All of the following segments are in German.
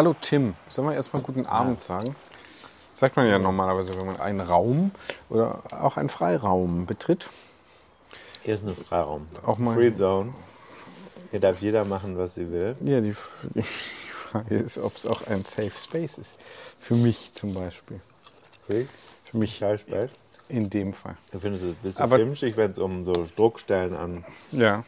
Hallo Tim, sollen wir erstmal guten Abend sagen? Sagt man ja normalerweise, wenn man einen Raum oder auch einen Freiraum betritt. Hier ist ein Freiraum. Auch mal- Free Zone. Hier darf jeder machen, was sie will. Ja, die, die Frage ist, ob es auch ein Safe Space ist. Für mich zum Beispiel. Free? Für mich Schallspalt. in dem Fall. Du findest es bist du Aber- filmschig, wenn es um so Druckstellen an. Ja.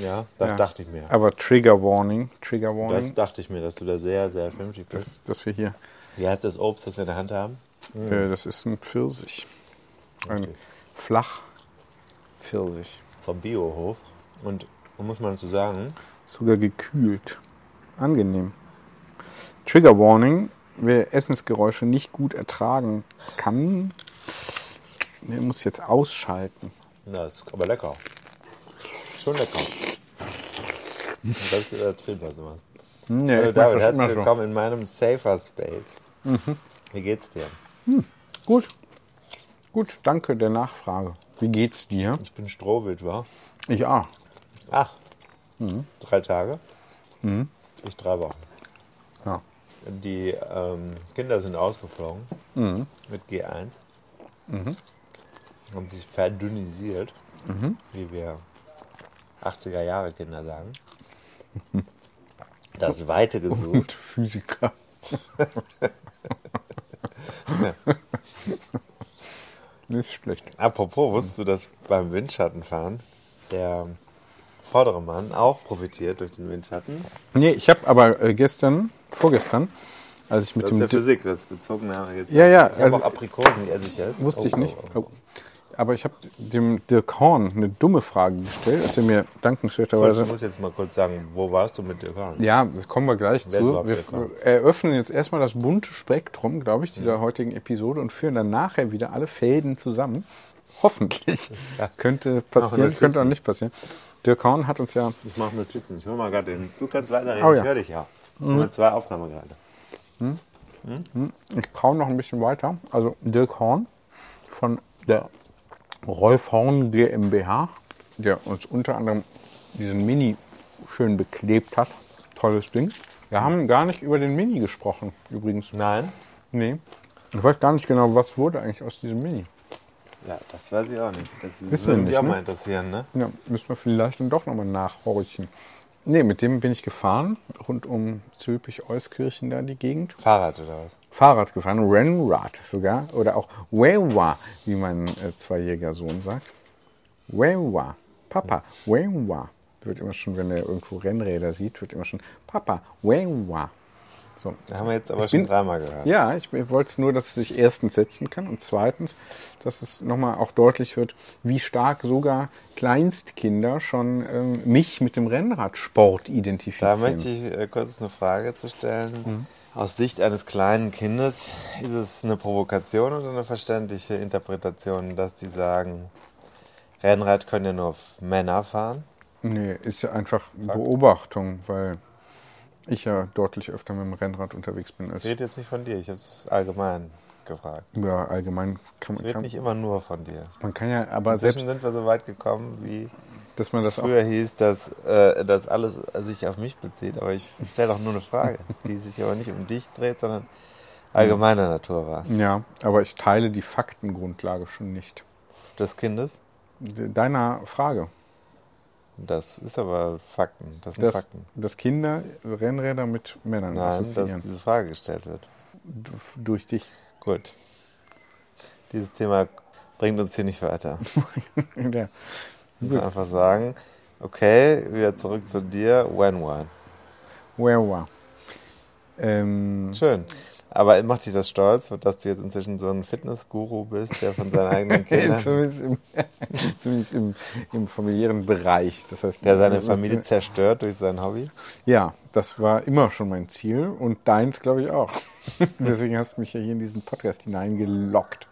Ja, das ja. dachte ich mir. Aber Trigger Warning, Trigger Das Warning, dachte ich mir, dass du da sehr, sehr filmschig bist. dass, dass wir hier, Wie heißt das Obst, das wir in der Hand haben? äh, das ist ein Pfirsich. Ein Richtig. Flachpfirsich. Vom Biohof. Und muss man zu sagen, Sogar gekühlt. Angenehm. Trigger Warning. Wer Essensgeräusche nicht gut ertragen kann, der muss jetzt ausschalten. na, ist aber lecker. Schon lecker. Das ist übertrieben, was du machst. Nee, Hallo David, herzlich immer so. willkommen in meinem Safer Space. Wie geht's dir? Gut. Gut, danke der Nachfrage. Wie geht's dir? Ich bin Strohwild, war. Ich auch. Ach, drei Tage. Ich drei Wochen. Ja. Die ähm, Kinder sind ausgeflogen mit G1. Haben sich verdünnisiert, wie wir 80er Jahre Kinder sagen. Das Weite gesucht. Und Physiker. Nicht schlecht. Apropos, wusstest du, dass beim Windschattenfahren der vordere Mann auch profitiert durch den Windschatten? Nee, ich habe aber äh, gestern, vorgestern, als ich mit Das dem ist ja Physik, das bezogen haben wir jetzt. Ja, ja, Ich habe also- auch Aprikosen, die esse ich jetzt. Wusste Oh, ich nicht. oh, oh. Aber ich habe dem Dirk Horn eine dumme Frage gestellt, als er mir dankenswerterweise. Du musst jetzt mal kurz sagen, wo warst du mit dir fahren? Ja, das kommen wir gleich Wer zu. Wir Dirk Horn? eröffnen jetzt erstmal das bunte Spektrum, glaube ich, dieser heutigen Episode und führen dann nachher wieder alle Fäden zusammen. Hoffentlich. Könnte passieren, könnte auch nicht passieren. Dirk Horn hat uns ja Ich mache Notizen. Ich hol mal gerade den. Du kannst weiterreden, Oh ja. ich höre dich ja. Mhm. Nur zwei Aufnahmen gerade. Ich kaum noch ein bisschen weiter. Also Dirk Horn von der Rolf Horn GmbH, der uns unter anderem diesen Mini schön beklebt hat. Tolles Ding. Wir haben gar nicht über den Mini gesprochen, übrigens. Nein? Nee. Ich weiß gar nicht genau, was wurde eigentlich aus diesem Mini. Ja, das weiß ich auch nicht. Das würde mich nicht, auch ne? mal interessieren, ne? Ja, müssen wir vielleicht dann doch nochmal nachhorchen. Nee, mit dem bin ich gefahren, rund um Zülpich-Euskirchen da die Gegend. Fahrrad oder was? Fahrrad gefahren, Rennrad sogar. Oder auch Wewa, wie mein äh, zweijähriger Sohn sagt. Wewa. Papa, Wewa. Wird immer schon, wenn er irgendwo Rennräder sieht, wird immer schon Papa, Wewa. So. Da haben wir jetzt aber Ich schon dreimal gehört. Ja, ich wollte nur, dass es sich erstens setzen kann und zweitens, dass es nochmal auch deutlich wird, wie stark sogar Kleinstkinder schon ähm, mich mit dem Rennradsport Da identifizieren. möchte ich äh, kurz eine Frage zu stellen. Aus Sicht eines kleinen Kindes, ist es eine Provokation oder eine verständliche Interpretation, dass die sagen, Rennrad können ja nur Männer fahren? Nee, ist ja einfach Beobachtung, weil ich ja deutlich öfter mit dem Rennrad unterwegs bin als Ich rede jetzt nicht von dir, ich habe es allgemein gefragt. ja, allgemein kann Ich man, rede kann, nicht immer nur von dir. man kann ja, aber Inzwischen selbst, sind wir so weit gekommen, wie dass man das auch, früher hieß, dass äh, das alles sich auf mich bezieht. Aber ich stelle auch nur eine Frage, die sich aber nicht um dich dreht, sondern allgemeiner Natur war. ja, aber ich teile die Faktengrundlage schon nicht. Des Kindes? De- Deiner Frage. Das ist aber Fakten. Das sind Dass, Fakten. dass Kinder Rennräder mit Männern Nein, dass assoziieren. diese Frage gestellt wird. D- Durch dich. Gut. Dieses Thema bringt uns hier nicht weiter. ja. Ich muss einfach sagen, okay, wieder zurück zu dir. When one. Where were? Ähm, Schön. Aber macht dich das stolz, dass du jetzt inzwischen so ein Fitnessguru bist, der von seinen eigenen Kindern, zumindest im, zumindest im, im familiären Bereich. Das heißt, der seine Familie zerstört durch sein Hobby? Ja, das war immer schon mein Ziel und deins, glaube ich, auch. Deswegen hast du mich ja hier in diesen Podcast hineingelockt.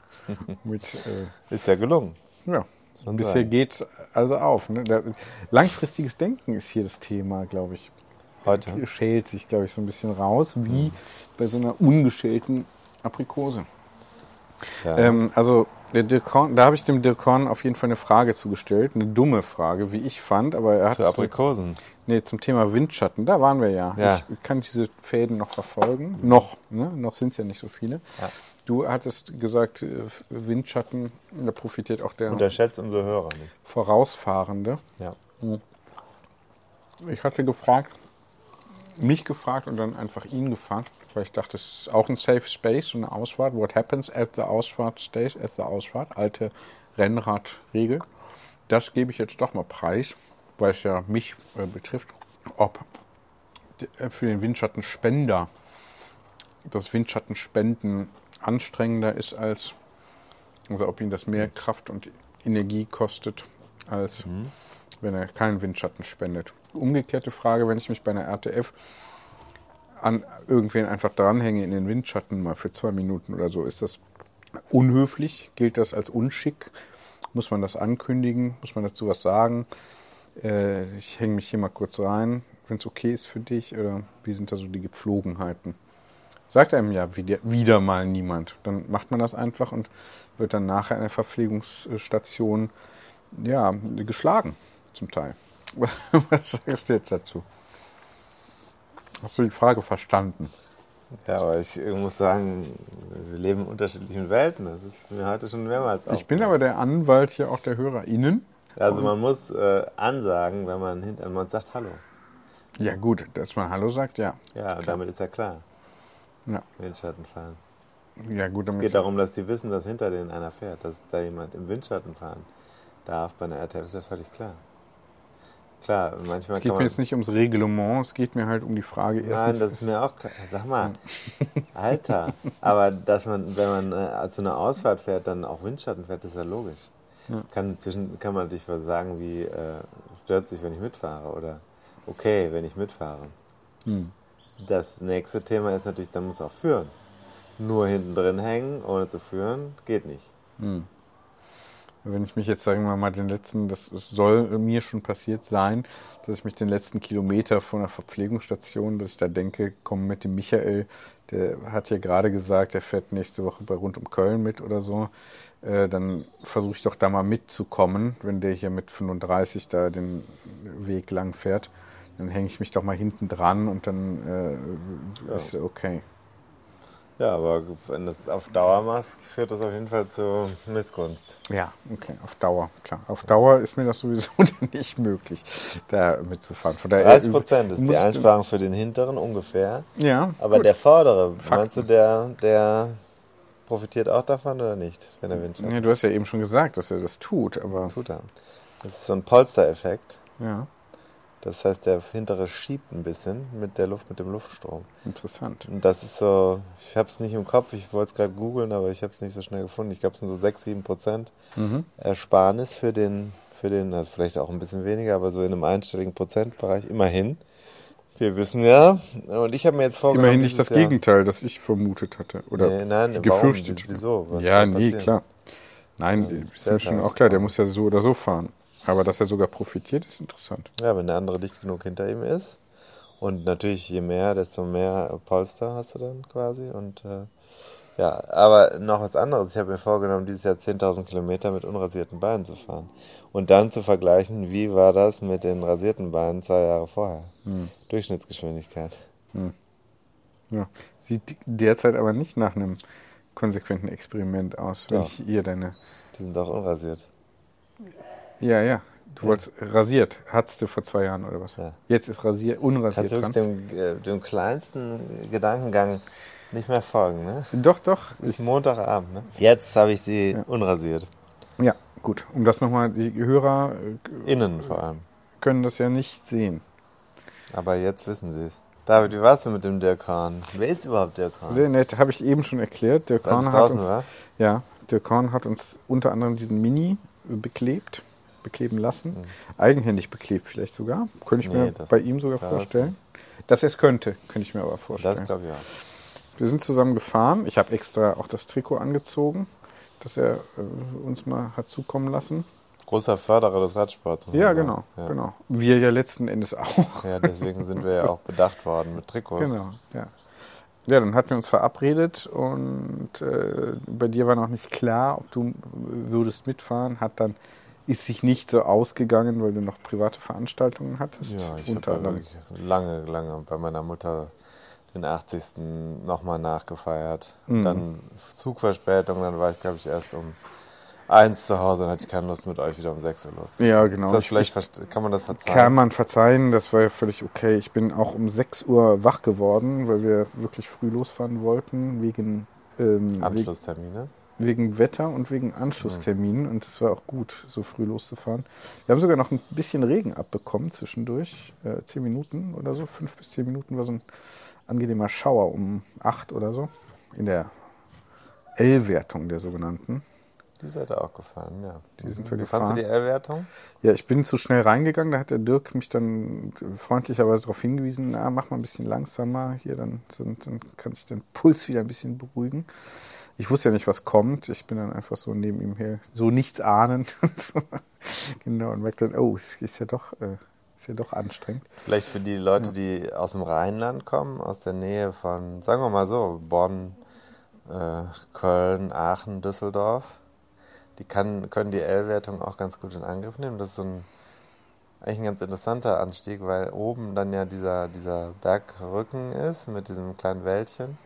Mit, äh, Ist ja gelungen. ja, man bisher sagen. geht's also auf. Ne? Langfristiges Denken ist hier das Thema, glaube ich. Heute. Schält sich, glaube ich, so ein bisschen raus, wie bei so einer ungeschälten Aprikose. Ja. Ähm, also, der Dirk Horn, da habe ich dem Dirk Horn auf jeden Fall eine Frage zugestellt. Eine dumme Frage, wie ich fand, aber er hat Zu Aprikosen. Nee, zum Thema Windschatten, da waren wir ja. Ja. Ich kann diese Fäden noch verfolgen. Noch, ne? Noch sind es ja nicht so viele. Ja. Du hattest gesagt, äh, Windschatten, da profitiert auch der Unterschätzt unsere Hörer nicht. Vorausfahrende. Ja. Ich hatte gefragt, mich gefragt und dann einfach ihn gefragt, weil ich dachte, es ist auch ein Safe Space, so eine Ausfahrt. What happens at the Ausfahrt stays at the Ausfahrt? Alte Rennradregel. Das gebe ich jetzt doch mal preis, weil es ja mich äh, betrifft, ob äh, für den Windschattenspender das Windschattenspenden anstrengender ist als, also ob ihn das mehr Kraft und Energie kostet, als wenn er keinen Windschatten spendet. Umgekehrte Frage, wenn ich mich bei einer RTF an irgendwen einfach dranhänge in den Windschatten mal für zwei Minuten oder so, ist das unhöflich? Gilt das als Unschick? Muss man das ankündigen? Muss man dazu was sagen? Äh, ich hänge mich hier mal kurz rein, wenn es okay ist für dich, oder wie sind da so die Gepflogenheiten? Sagt einem ja wieder, wieder mal niemand. Dann macht man das einfach und wird dann nachher in der Verpflegungsstation ja, geschlagen, zum Teil. Was sagst du jetzt dazu? Hast du die Frage verstanden? Ja, aber ich muss sagen, wir leben in unterschiedlichen Welten. Das ist mir heute schon mehrmals Ich bin aber der Anwalt hier auch der HörerInnen. Also man muss äh, ansagen, wenn man hinter man sagt Hallo. Ja, gut, dass man Hallo sagt, ja. Ja, und damit ist ja klar, Ja, Windschatten fahren. ja gut, Es geht darum, dass sie wissen, dass hinter denen einer fährt, dass da jemand im Windschatten fahren darf. Bei einer RTF ist ja völlig klar. Klar, manchmal es geht mir jetzt nicht ums Reglement, es geht mir halt um die Frage Nein, erstens. das ist mir auch klar. Sag mal, Alter. Aber dass man, wenn man äh, zu einer Ausfahrt fährt, dann auch Windschatten fährt, ist ja logisch. Kann, zwischen, kann man natürlich was sagen wie, äh, stört sich, wenn ich mitfahre oder okay, wenn ich mitfahre. Hm. Das nächste Thema ist natürlich, dann muss auch führen. Nur hinten drin hängen, ohne zu führen, geht nicht. Wenn ich mich jetzt, sagen wir mal, den letzten, das soll mir schon passiert sein, dass ich mich den letzten Kilometer von der Verpflegungsstation, dass ich da denke, komm mit dem Michael, der hat ja gerade gesagt, der fährt nächste Woche bei rund um Köln mit oder so, äh, dann versuche ich doch da mal mitzukommen, wenn der hier mit 35 da den Weg lang fährt. Dann hänge ich mich doch mal hinten dran und dann äh, ist okay. Ja, aber wenn du es auf Dauer machst, führt das auf jeden Fall zu Missgunst. Ja, okay, auf Dauer, klar. Auf Dauer ist mir das sowieso nicht möglich, da mitzufahren. Von daher, 30 Prozent ist die Einsparung für den hinteren ungefähr. Ja, Aber gut. der vordere, Fakten. meinst du, der, der profitiert auch davon oder nicht, wenn er Windschatten Ja, du hast ja eben schon gesagt, dass er das tut, aber tut? Er. Das ist so ein Polstereffekt. ja, Das heißt, der hintere schiebt ein bisschen mit der Luft, mit dem Luftstrom. interessant. Und das ist so, ich habe es nicht im Kopf, ich wollte es gerade googeln, aber ich habe es nicht so schnell gefunden. Ich glaube, es sind so 6, 7 Prozent Mhm. Ersparnis für den, für den, also vielleicht auch ein bisschen weniger, aber so in einem einstelligen Prozentbereich immerhin. Wir wissen ja, und ich habe mir jetzt vorgenommen, Immerhin nicht das Jahr- Gegenteil, das ich vermutet hatte oder Nee, nein, gefürchtet. Warum? Wieso? Was ja, nee, klar. Nein, ist mir schon auch klar, der muss ja so oder so fahren. Aber dass er sogar profitiert, ist interessant. Ja, wenn der andere dicht genug hinter ihm ist. Und natürlich, je mehr, desto mehr Polster hast du dann quasi. Und äh, ja, aber noch was anderes. Ich habe mir vorgenommen, dieses Jahr 10.000 Kilometer mit unrasierten Beinen zu fahren. Und dann zu vergleichen, wie war das mit den rasierten Beinen zwei Jahre vorher. Hm. Durchschnittsgeschwindigkeit. Ja. Sieht derzeit aber nicht nach einem konsequenten Experiment aus, wenn Ja. ich ihr deine Die sind auch unrasiert. Ja, ja. Du wolltest rasiert. Hattest du vor zwei Jahren oder was? Ja. Jetzt ist rasiert, unrasiert Kannst du wirklich dem, äh, dem kleinsten Gedankengang nicht mehr folgen, ne? Doch, doch. Es ist Montagabend, ne? Jetzt habe ich sie unrasiert. Ja, gut. Um das nochmal, die Hörer äh, Innen vor allem. können das ja nicht sehen. Aber jetzt wissen sie es. David, wie warst du mit dem Dirk Hahn? Wer ist überhaupt Dirk Hahn? Sehr nett, habe ich eben schon erklärt. Dirk Hahn hat uns, war? ja, Dirk Hahn hat uns unter anderem diesen Mini beklebt, bekleben lassen. Eigenhändig beklebt vielleicht sogar. Könnte ich Mhm. Nee, mir bei ihm sogar das- vorstellen. Dass er es könnte, könnte ich mir aber vorstellen. Das glaube ich auch. Wir sind zusammen gefahren. Ich habe extra auch das Trikot angezogen, das er äh, uns mal hat zukommen lassen. Großer Förderer des Radsports. Ja, genau. Ja. genau. Wir ja letzten Endes auch. Ja, deswegen sind wir ja auch bedacht worden mit Trikots. Genau, ja. Ja, dann hatten wir uns verabredet und äh, bei dir war noch nicht klar, ob du würdest mitfahren. Hat dann ist sich nicht so ausgegangen, weil du noch private Veranstaltungen hattest. Ja, ich habe lange, lange bei meiner Mutter den 80. nochmal nachgefeiert. Mhm. Dann Zugverspätung, dann war ich, glaube ich, erst um eins zu Hause, dann hatte ich keine Lust mit euch wieder um sechs Uhr los. Ja, genau. Ist Ich- vielleicht, kann man das verzeihen? Kann man verzeihen, das war ja völlig okay. Ich bin auch um 6 Uhr wach geworden, weil wir wirklich früh losfahren wollten, wegen, ähm, wegen, Anschlusstermine. Wegen Wetter und wegen Anschlussterminen. Und es war auch gut, so früh loszufahren. Wir haben sogar noch ein bisschen Regen abbekommen zwischendurch. Äh, 10 Minuten oder so, 5 bis 10 Minuten war so ein angenehmer Schauer um 8 oder so. In der L-Wertung der sogenannten. Die seid auch gefahren, ja. Die sind wir Wie fandst gefahren. du die L-Wertung? Ja, ich bin zu schnell reingegangen. Da hat der Dirk mich dann freundlicherweise darauf hingewiesen, na, mach mal ein bisschen langsamer hier, dann, sind, dann kann sich dein Puls wieder ein bisschen beruhigen. Ich wusste ja nicht, was kommt. Ich bin dann einfach so neben ihm her, so nichts ahnend. Und so. genau, und merkte dann, oh, es ist ja doch, äh, ist ja doch anstrengend. Vielleicht für die Leute, die aus dem Rheinland kommen, aus der Nähe von, sagen wir mal so, Bonn, äh, Köln, Aachen, Düsseldorf. Die kann, können die L-Wertung auch ganz gut in Angriff nehmen. Das ist so ein, eigentlich ein ganz interessanter Anstieg, weil oben dann ja dieser, dieser Bergrücken ist mit diesem kleinen Wäldchen.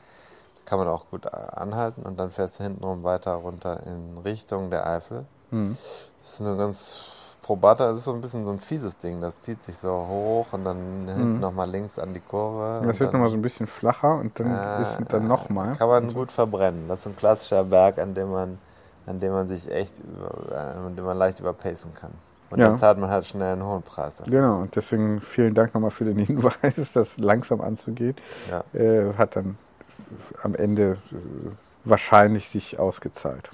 Da kann man auch gut äh, anhalten und dann fährst du hintenrum weiter runter in Richtung der Eifel. Mhm. Das ist eine ganz probate, das ist so ein bisschen so ein fieses Ding. Das zieht sich so hoch und dann hinten nochmal links an die Kurve. Das wird nochmal so ein bisschen flacher und dann Ah, ist es dann nochmal. Kann man gut verbrennen. Das ist ein klassischer Berg, an dem man, an dem man sich echt über, an dem man leicht überpacen kann. Und Ja. dann zahlt man halt schnell einen hohen Preis. dafür. Genau, und deswegen vielen Dank nochmal für den Hinweis, das langsam anzugehen. Ja. Äh, hat dann am Ende äh, wahrscheinlich sich ausgezahlt.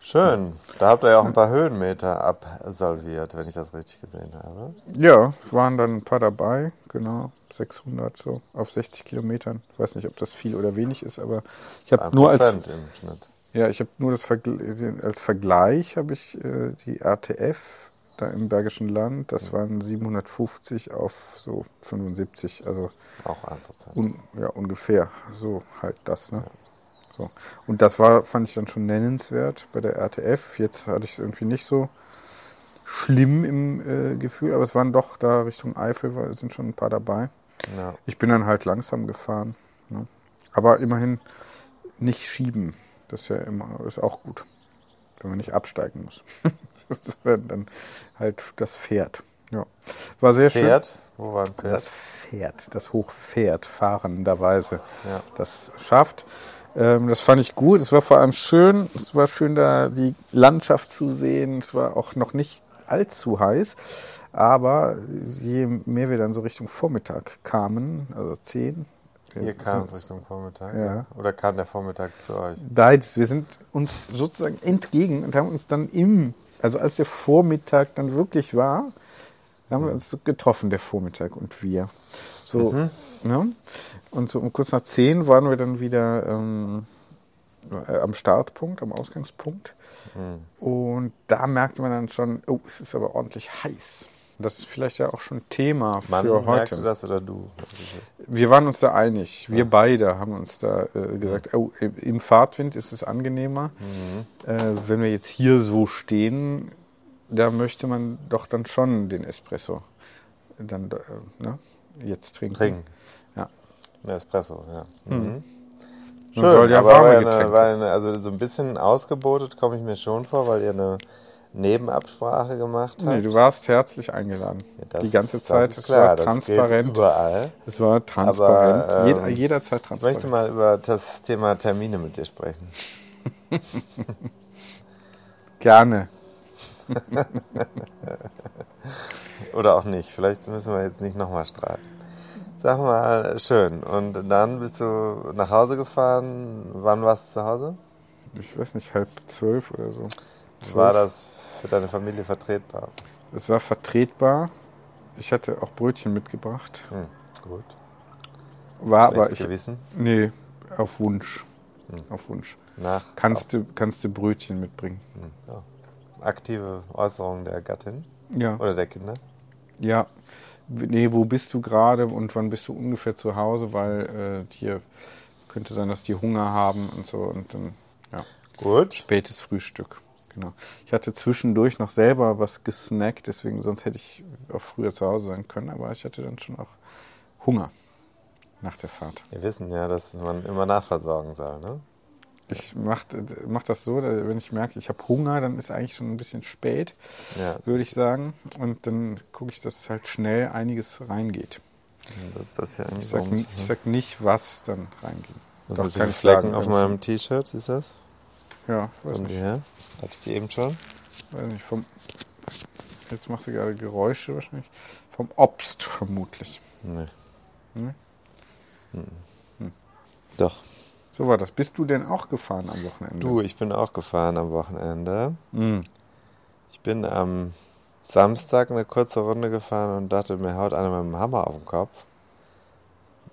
Schön. Da habt ihr ja auch ein paar Höhenmeter absolviert, wenn ich das richtig gesehen habe. Ja, waren dann ein paar dabei, genau, 600 so auf 60 Kilometern. Ich weiß nicht, ob das viel oder wenig ist, aber ich habe nur als Prozent im Schnitt. Ja, ich habe nur das Vergl als Vergleich habe ich äh, die RTF da im Bergischen Land, das waren 750 auf so 75, also Auch ein Prozent. Un, ja, ungefähr. So halt das, ne? So. Und das war, fand ich dann schon nennenswert bei der RTF. Jetzt hatte ich es irgendwie nicht so schlimm im äh, Gefühl, aber es waren doch da Richtung Eifel, war, sind schon ein paar dabei. Ja. Ich bin dann halt langsam gefahren. Ne? Aber immerhin nicht schieben. Das ist ja immer, ist auch gut. Wenn man nicht absteigen muss. dann halt das Pferd. Ja. War sehr schön. Pferd? Wo war ein Pferd? Das Pferd, das Hochpferd, fahrenderweise Ja. das schafft. Ähm, das fand ich gut. Es war vor allem schön. Es war schön, da die Landschaft zu sehen. Es war auch noch nicht allzu heiß. Aber je mehr wir dann so Richtung Vormittag kamen, also 10. Ihr kamt Richtung Vormittag? Ja. Oder kam der Vormittag zu euch? Beides. Wir sind uns sozusagen entgegen und haben uns dann im, also als der Vormittag dann wirklich war, haben wir uns so getroffen, der Vormittag und wir. So, ne? Und so um kurz nach zehn waren wir dann wieder ähm, äh, am Startpunkt, am Ausgangspunkt. Und da merkte man dann schon, oh, es ist aber ordentlich heiß. Das ist vielleicht ja auch schon Thema Mann für merkte heute. das oder du? Wir waren uns da einig. Wir beide haben uns da äh, gesagt, oh, im- Fahrtwind ist es angenehmer. Mhm. Äh, wenn wir jetzt hier so stehen, da möchte man doch dann schon den Espresso dann äh, ne, jetzt trinken. Trinken. Ja. Ein Espresso, ja. Mhm. Man soll ja aber warme war eine, war eine, also so ein bisschen ausgebotet komme ich mir schon vor, weil ihr eine Nebenabsprache gemacht hat. Nee, du warst herzlich eingeladen. Ja, die ganze ist- Zeit. es klar, war transparent. überall. Es war transparent. Aber, ähm, Jeder, jederzeit Ich transparent. möchte mal über das Thema Termine mit dir sprechen. Gerne. Oder auch nicht. Vielleicht müssen wir jetzt nicht nochmal streiten. Sag mal, schön. Und dann bist du nach Hause gefahren. Wann warst du zu Hause? Ich weiß nicht, halb zwölf oder so. War das für deine Familie vertretbar? Es war vertretbar. Ich hatte auch Brötchen mitgebracht. Hm, gut. War aber Schlechtes ich. Gewissen? Nee, auf Wunsch. Hm. Auf Wunsch. Nach Kannst du, kannst du Brötchen mitbringen? ja. aktive Äußerung der Gattin Ja. oder der Kinder? Ja. Nee, wo bist du gerade und wann bist du ungefähr zu Hause? Weil äh, hier könnte sein, dass die Hunger haben und so. Und dann, ja. Gut. Spätes Frühstück. Genau. Ich hatte zwischendurch noch selber was gesnackt, deswegen sonst hätte ich auch früher zu Hause sein können, aber ich hatte dann schon auch Hunger nach der Fahrt. Wir wissen ja, dass man immer nachversorgen soll, ne? Ich mache mach das so, wenn ich merke, ich habe Hunger, dann ist eigentlich schon ein bisschen spät, Ja, würde ich sagen. Und dann gucke ich, dass halt schnell einiges reingeht. das ist das ja Ich eigentlich sag, so. ni- ich sag nicht, was dann reingeht. Das ich Flecken auf meinem T-Shirt, du das? Ja, weiß die nicht, her? Hatte ich die eben schon? weiß nicht. Vom, jetzt machst du gerade Geräusche wahrscheinlich. Vom Obst vermutlich. Nee. Nee? Mhm. Doch. So war das. Bist du denn auch gefahren am Wochenende? Du, ich bin auch gefahren am Wochenende. Mhm. Ich bin am Samstag eine kurze Runde gefahren und dachte, mir haut einer mit dem Hammer auf den Kopf.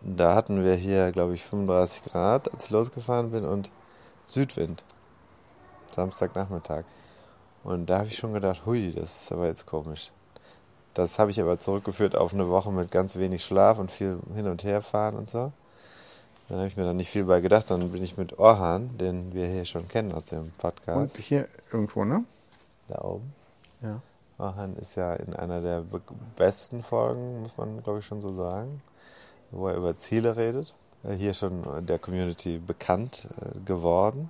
Da hatten wir hier, glaube ich, 35 Grad, als ich losgefahren bin und Südwind. Samstagnachmittag. Und da habe ich schon gedacht, hui, das ist aber jetzt komisch. Das habe ich aber zurückgeführt auf eine Woche mit ganz wenig Schlaf und viel hin und her fahren und so. Dann habe ich mir dann nicht viel bei gedacht. Dann bin ich mit Orhan, den wir hier schon kennen aus dem Und Podcast, hier irgendwo, ne? da oben. Ja. Orhan ist ja in einer der be- besten Folgen, muss man glaube ich schon so sagen, wo er über Ziele redet. Äh, Hier schon der Community bekannt äh, geworden.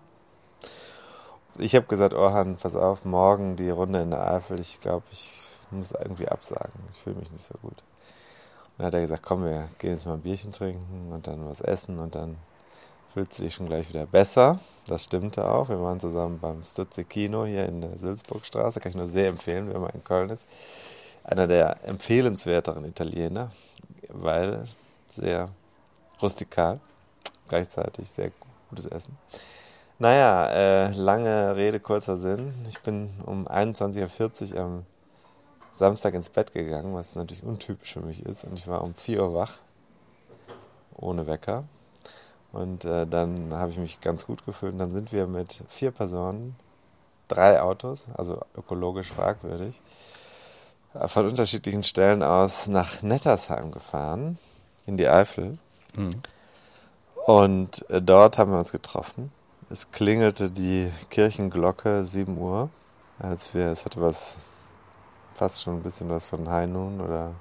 Ich habe gesagt, Orhan, pass auf, morgen die Runde in der Eifel. Ich glaube, ich muss irgendwie absagen. Ich fühle mich nicht so gut. Und dann hat er gesagt, komm, wir gehen jetzt mal ein Bierchen trinken und dann was essen und dann fühlst du dich schon gleich wieder besser. Das stimmte auch. Wir waren zusammen beim Stutze Kino hier in der Sülzburgstraße. Kann ich nur sehr empfehlen, wenn man in Köln ist. Einer der empfehlenswerteren Italiener, weil sehr rustikal, gleichzeitig sehr gutes Essen. Naja, äh, lange Rede, kurzer Sinn. Ich bin um 21.40 Uhr am Samstag ins Bett gegangen, was natürlich untypisch für mich ist. Und ich war um 4 Uhr wach, ohne Wecker. Und äh, dann habe ich mich ganz gut gefühlt. Und dann sind wir mit vier Personen, drei Autos, also ökologisch fragwürdig, äh, von unterschiedlichen Stellen aus nach Nettersheim gefahren, in die Eifel. Mhm. Und äh, dort haben wir uns getroffen. Es klingelte die Kirchenglocke 7 Uhr, als wir, es hatte was, fast schon ein bisschen was von High Noon oder,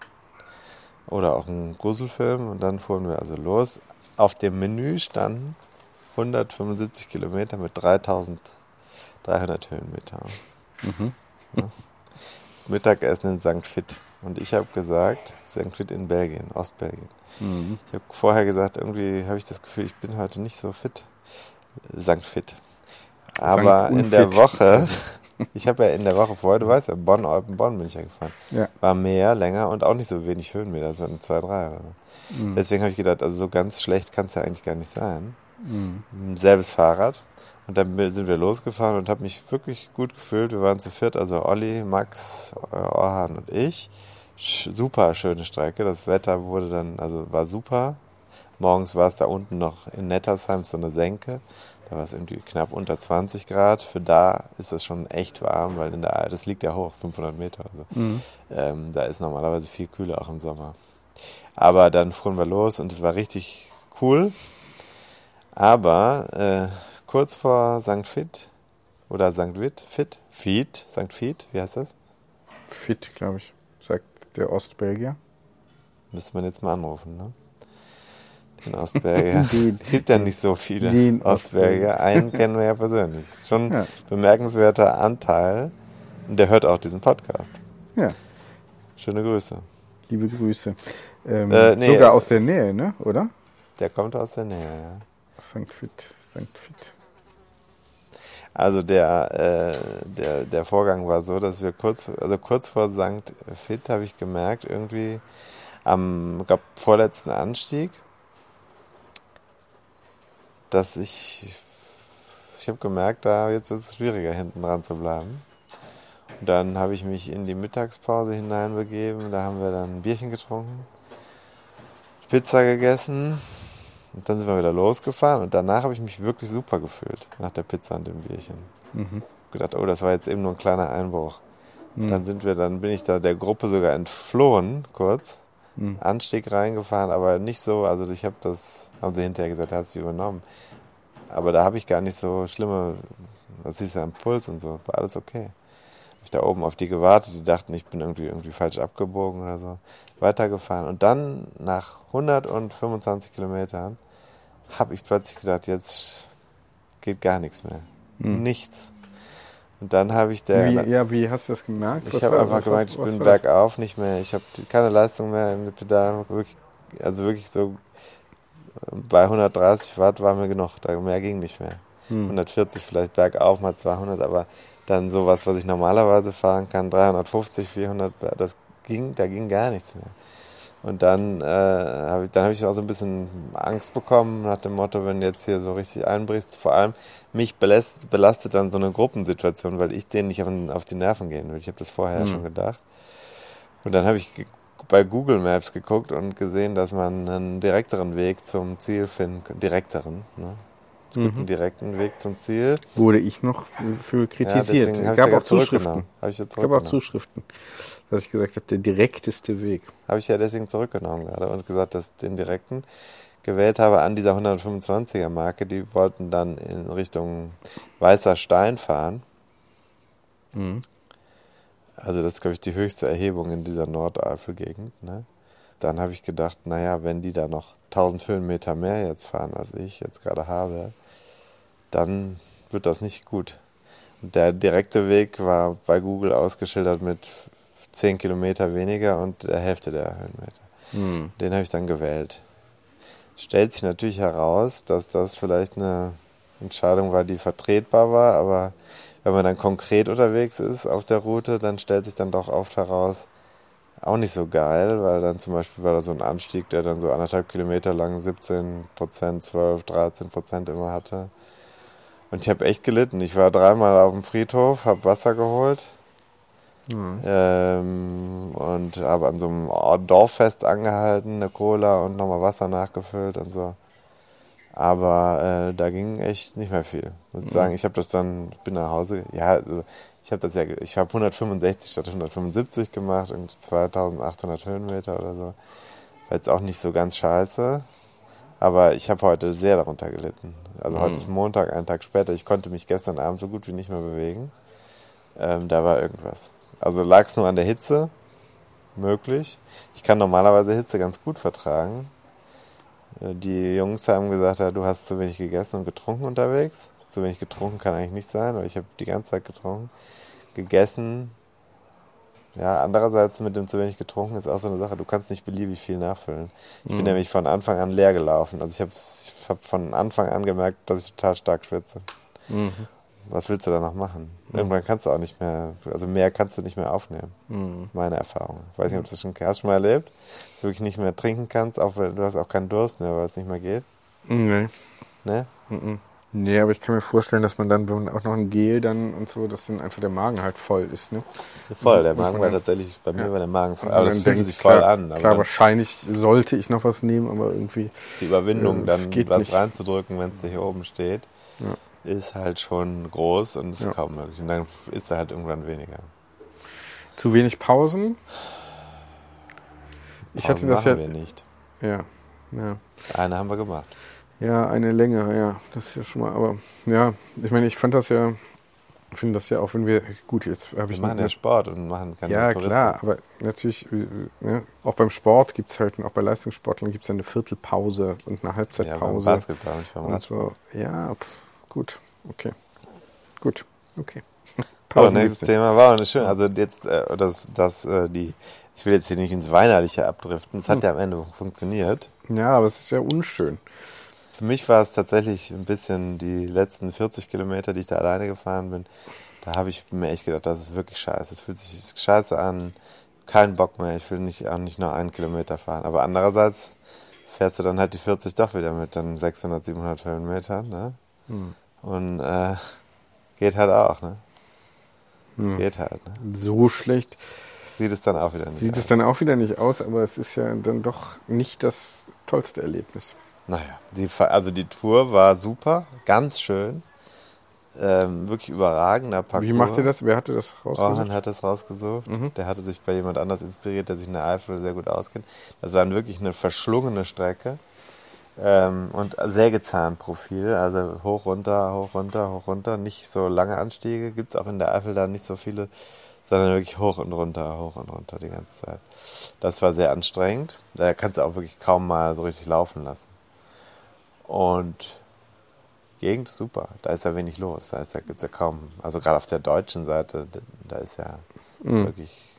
oder auch ein Gruselfilm. Und dann fuhren wir also los. Auf dem Menü standen 175 Kilometer mit 3300 Höhenmeter. Mhm. Mittagessen in St. Fit. Und ich habe gesagt, St. Fit in Belgien, Ostbelgien. Mhm. Ich habe vorher gesagt, irgendwie habe ich das Gefühl, ich bin heute nicht so fit. St. Fit. Aber Sankt in der. Woche, ich habe ja in der Woche vorher, du weißt ja, Bonn, Eupen, Bonn bin ich ja gefahren. Ja. War mehr, länger und auch nicht so wenig Höhenmeter. Das waren zwei, drei oder so. Mhm. Deswegen habe ich gedacht, also so ganz schlecht kann es ja eigentlich gar nicht sein. Mhm. Selbes Fahrrad. Und dann sind wir losgefahren und habe mich wirklich gut gefühlt. Wir waren zu viert, also Olli, Max, äh, Orhan und ich. Sch super schöne Strecke. Das Wetter wurde dann, also war super. Morgens war es da unten noch in Nettersheim so eine Senke. Da war es irgendwie knapp unter 20 Grad. Für da ist es schon echt warm, weil in der, das liegt ja hoch, 500 Meter oder so. Mhm. Ähm, da ist normalerweise viel kühler auch im Sommer. Aber dann fuhren wir los und es war richtig cool. Aber äh, kurz vor St. Fit oder St. Witt, Fit, Fiet, St. Fiet, wie heißt das? Fit, glaube ich, sagt der Ostbelgier. Müsste man jetzt mal anrufen, ne? Den Ostberger. Den- es gibt ja nicht so viele den Ostberger. Einen kennen wir ja persönlich. Ist schon Ja. ein bemerkenswerter Anteil Und der hört auch diesen Podcast. Ja, Schöne Grüße. liebe Grüße. Ähm, Äh, nee, sogar aus der Nähe, ne? Oder? Der kommt aus der Nähe, ja. St. Fit, St. Fit. Also der, äh, der, der Vorgang war so, dass wir kurz, also kurz vor St. Fit habe ich gemerkt, irgendwie am glaub, vorletzten Anstieg, dass ich, ich habe gemerkt, da jetzt wird es schwieriger, hinten dran zu bleiben. Und dann habe ich mich in die Mittagspause hineinbegeben, da haben wir dann ein Bierchen getrunken, Pizza gegessen und dann sind wir wieder losgefahren und danach habe ich mich wirklich super gefühlt, nach der Pizza und dem Bierchen. Mhm. Gedacht, oh, das war jetzt eben nur ein kleiner Einbruch. Dann sind wir, dann bin ich da der Gruppe sogar entflohen, kurz. Mhm. Anstieg reingefahren, aber nicht so, also ich habe das, haben sie hinterher gesagt, hat sie übernommen. Aber da habe ich gar nicht so schlimme, das siehst du am Puls und so, war alles okay. Hab ich da oben auf die gewartet, die dachten, ich bin irgendwie, irgendwie falsch abgebogen oder so. Weitergefahren. Und dann nach 125 Kilometern habe ich plötzlich gedacht, jetzt geht gar nichts mehr. Nichts. Und dann habe ich der. Wie, ja, wie hast du das gemerkt? Ich habe einfach gemerkt, ich bin bergauf nicht mehr. Ich habe keine Leistung mehr in den Pedalen. Wirklich, also wirklich so äh, bei 130 Watt war mir genug. Da mehr ging nicht mehr. Hm. 140 vielleicht bergauf mal 200, aber dann sowas, was ich normalerweise fahren kann, 350, 400, das ging, da ging gar nichts mehr. Und dann äh, habe ich, dann habe ich auch so ein bisschen Angst bekommen nach dem Motto, wenn du jetzt hier so richtig einbrichst. Vor allem mich belässt, belastet dann so eine Gruppensituation, weil ich denen nicht auf, auf die Nerven gehen will. Ich habe das vorher Hm. schon gedacht. Und dann habe ich bei Google Maps geguckt und gesehen, dass man einen direkteren Weg zum Ziel finden kann. Direkteren, ne? Es gibt Mhm. einen direkten Weg zum Ziel. Wurde ich noch für, für Ja, kritisiert. deswegen es gab ja auch Zuschriften. Habe ich ja Es gab auch. Zuschriften, dass ich gesagt habe, der direkteste Weg. Habe ich ja deswegen zurückgenommen gerade und gesagt, dass ich den direkten gewählt habe an dieser 125er Marke. Die wollten dann in Richtung Weißer Stein fahren. Also das ist, glaube ich, die höchste Erhebung in dieser Nordeifelgegend. Ne? Dann habe ich gedacht, naja, wenn die da noch 1000 Höhenmeter mehr jetzt fahren, als ich jetzt gerade habe, dann wird das nicht gut. Der direkte Weg war bei Google ausgeschildert mit 10 Kilometer weniger und der Hälfte der Höhenmeter. Den habe ich dann gewählt. Stellt sich natürlich heraus, dass das vielleicht eine Entscheidung war, die vertretbar war, aber wenn man dann konkret unterwegs ist auf der Route, dann stellt sich dann doch oft heraus, auch nicht so geil, weil dann zum Beispiel war da so ein Anstieg, der dann so anderthalb Kilometer lang 17 Prozent, 12, 13 Prozent immer hatte. Und ich habe echt gelitten. Ich war dreimal auf dem Friedhof, habe Wasser geholt ähm, und habe an so einem Dorffest angehalten, eine Cola und nochmal Wasser nachgefüllt und so. Aber äh, da ging echt nicht mehr viel. Muss ich sagen, ich habe das dann, ich bin nach Hause, ja, also ich habe das ja, ich habe 165 statt 175 gemacht, und 2800 Höhenmeter oder so. War jetzt auch nicht so ganz scheiße. Aber ich habe heute sehr darunter gelitten. Also heute ist Montag, einen Tag später. Ich konnte mich gestern Abend so gut wie nicht mehr bewegen. Ähm, da war irgendwas. Also lag es nur an der Hitze, möglich. Ich kann normalerweise Hitze ganz gut vertragen. Äh, Die Jungs haben gesagt, ja, du hast zu wenig gegessen und getrunken unterwegs. Zu wenig getrunken kann eigentlich nicht sein, weil ich habe die ganze Zeit getrunken. Gegessen. Ja, andererseits mit dem zu wenig getrunken ist auch so eine Sache. Du kannst nicht beliebig viel nachfüllen. Ich bin nämlich von Anfang an leer gelaufen. Also ich habe hab von Anfang an gemerkt, dass ich total stark schwitze. Was willst du da noch machen? Irgendwann kannst du auch nicht mehr, also mehr kannst du nicht mehr aufnehmen. Meine Erfahrung. Ich weiß nicht, ob du das schon, hast schon mal erlebt, dass du wirklich nicht mehr trinken kannst, auch weil du hast auch keinen Durst mehr, weil es nicht mehr geht. Nee. Ne? Nee, aber ich kann mir vorstellen, dass man dann, wenn man auch noch ein Gel dann und so, dass dann einfach der Magen halt voll ist, ne? Voll, der Magen war tatsächlich, bei mir Ja. war der Magen voll. Aber das dann fühlte sich voll klar, an. Aber Klar, wahrscheinlich sollte ich noch was nehmen, aber irgendwie. die Überwindung, äh, dann geht was nicht. reinzudrücken, wenn es da hier oben steht, ist halt schon groß und ist Ja. kaum möglich. Und dann ist er halt irgendwann weniger. Zu wenig Pausen. Ich hatte Pausen das ja. machen wir nicht. Ja, ja. Eine haben wir gemacht. Ja, eine längere, ja. Das ist ja schon mal, aber ja, ich meine, ich fand das ja, ich finde das ja auch, wenn wir, gut, jetzt habe Wir ich machen ja Sport und machen keine Ja, Touristik. klar, aber natürlich, äh, ne, auch beim Sport gibt es halt, auch bei Leistungssportlern gibt es eine Viertelpause und eine Ja, Halbzeitpause. Basketball, beim und Radsport. so. Ja, pf, gut, okay. Gut, okay. Tausend nächstes gibt's nicht. Thema war auch eine schöne. Also jetzt, äh, das, das, äh, die, ich will jetzt hier nicht ins Weinerliche abdriften. Es hat Hm. ja am Ende funktioniert. Ja, aber es ist ja unschön. Für mich war es tatsächlich ein bisschen die letzten 40 Kilometer, die ich da alleine gefahren bin. Da habe ich mir echt gedacht, das ist wirklich scheiße. Es fühlt sich scheiße an. Kein Bock mehr. Ich will nicht, auch nicht nur einen Kilometer fahren. Aber andererseits fährst du dann halt die 40 doch wieder mit dann 600, 700 Höhenmetern. Ne? Hm. Und äh, geht halt auch. Ne? Geht halt. Ne? So schlecht Sieht es dann auch wieder nicht sieht aus. es dann auch wieder nicht aus, aber es ist ja dann doch nicht das tollste Erlebnis. Naja, die, also die Tour war super, ganz schön. Ähm, wirklich überragender Parcours. Wie macht ihr das? Wer hatte das Orhan rausgesucht? hat das rausgesucht. Mhm. Der hatte sich bei jemand anders inspiriert, der sich in der Eifel sehr gut auskennt. Das war wirklich eine verschlungene Strecke. Ähm, und Sägezahnprofil, also hoch, runter, hoch, runter, hoch, runter. Nicht so lange Anstiege, gibt's auch in der Eifel da nicht so viele, sondern wirklich hoch und runter, hoch und runter die ganze Zeit. Das war sehr anstrengend. Da kannst du auch wirklich kaum mal so richtig laufen lassen. Und Gegend ist super. Da ist ja wenig los. Da, ist ja, gibt's ja kaum. Also gerade auf der deutschen Seite, da ist ja Mhm. wirklich,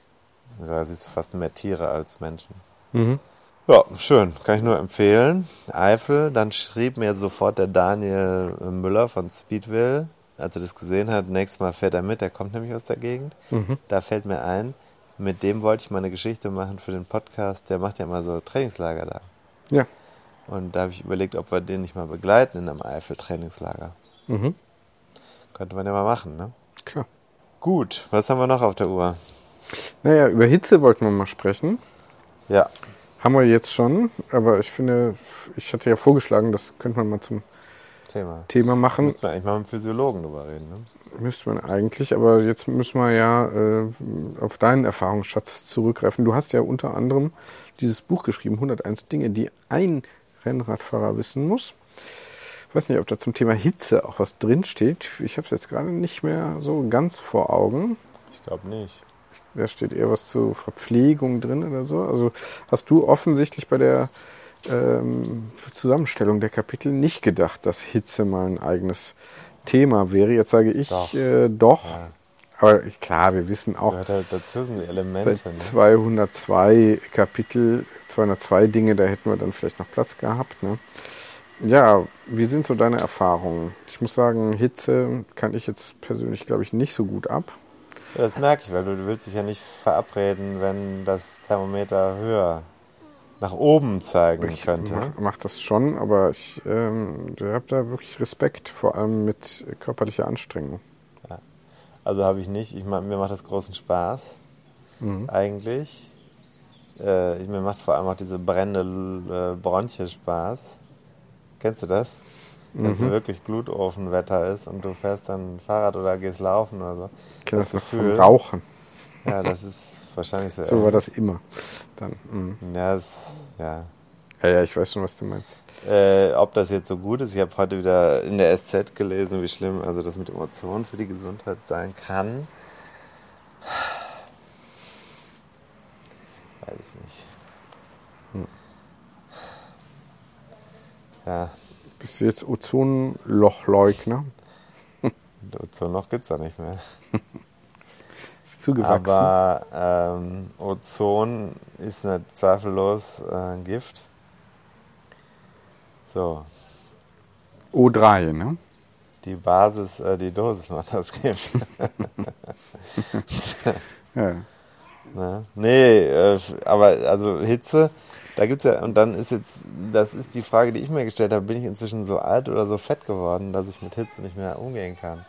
da siehst du fast mehr Tiere als Menschen. Mhm. Ja, schön. Kann ich nur empfehlen. Eifel. Dann schrieb mir sofort der Daniel Müller von Speedville, als er das gesehen hat, nächstes Mal fährt er mit, der kommt nämlich aus der Gegend. Mhm. Da fällt mir ein, mit dem wollte ich mal eine Geschichte machen für den Podcast. Der macht ja immer so Trainingslager da. Ja. Und da habe ich überlegt, ob wir den nicht mal begleiten in einem Eifel-Trainingslager. Mhm. Könnte man ja mal machen, ne? Klar. Gut, was haben wir noch auf der Uhr? Naja, über Hitze wollten wir mal sprechen. Ja, Haben wir jetzt schon, aber ich finde, ich hatte ja vorgeschlagen, das könnte man mal zum Thema. Thema machen. Müssen wir eigentlich mal mit einem Physiologen drüber reden, ne? Müsste man eigentlich, aber jetzt müssen wir ja äh, auf deinen Erfahrungsschatz zurückgreifen. Du hast ja unter anderem dieses Buch geschrieben, 101 Dinge, die ein Rennradfahrer wissen muss. Ich weiß nicht, ob da zum Thema Hitze auch was drinsteht. Ich habe es jetzt gerade nicht mehr so ganz vor Augen. Ich glaube nicht. Da steht eher was zur Verpflegung drin oder so. Also hast du offensichtlich bei der ähm, Zusammenstellung der Kapitel nicht gedacht, dass Hitze mal ein eigenes Thema wäre. Jetzt sage ich Doch. Äh, doch. Ja. Aber klar, wir wissen auch, Gehört halt dazu, sind die bei Elemente. Ne? 202 Kapitel, 202 Dinge, da hätten wir dann vielleicht noch Platz gehabt. Ne? Ja, wie sind so deine Erfahrungen? Ich muss sagen, Hitze kann ich jetzt persönlich, glaube ich, nicht so gut ab. Ja, das merke ich, weil du, du willst dich ja nicht verabreden, wenn das Thermometer höher nach oben zeigen Ich könnte. mach, mach das schon, aber ich ähm, habe da wirklich Respekt, vor allem mit körperlicher Anstrengung. Also habe ich nicht. Ich, mir macht das großen Spaß, Mhm. eigentlich. Äh, ich- mir macht vor allem auch diese brennende äh, Bronchie Spaß. Kennst du das? Wenn es Mhm. wirklich Glutofenwetter ist und du fährst dann Fahrrad oder gehst laufen oder so. Kenne Das noch vom Gefühl- Rauchen. Ja, das ist wahrscheinlich so. So war das immer. Dann, mhm. Ja, das, ja. Ja, ja, ich weiß schon, was du meinst. Äh, ob das jetzt so gut ist, ich habe heute wieder in der SZ gelesen, wie schlimm also das mit dem Ozon für die Gesundheit sein kann. Weiß ich nicht. Hm. Ja, Bist du jetzt Ozonlochleugner? Ozon noch gibt es da nicht mehr. Ist zugewachsen. Aber ähm, Ozon ist zweifellos äh, ein Gift. So, O3, ne? die Basis, äh, die Dosis macht das Gift. Ja. Ne? Nee, äh, aber also Hitze, da gibt's ja, und dann ist jetzt, das ist die Frage, die ich mir gestellt habe, bin ich inzwischen so alt oder so fett geworden, dass ich mit Hitze nicht mehr umgehen kann?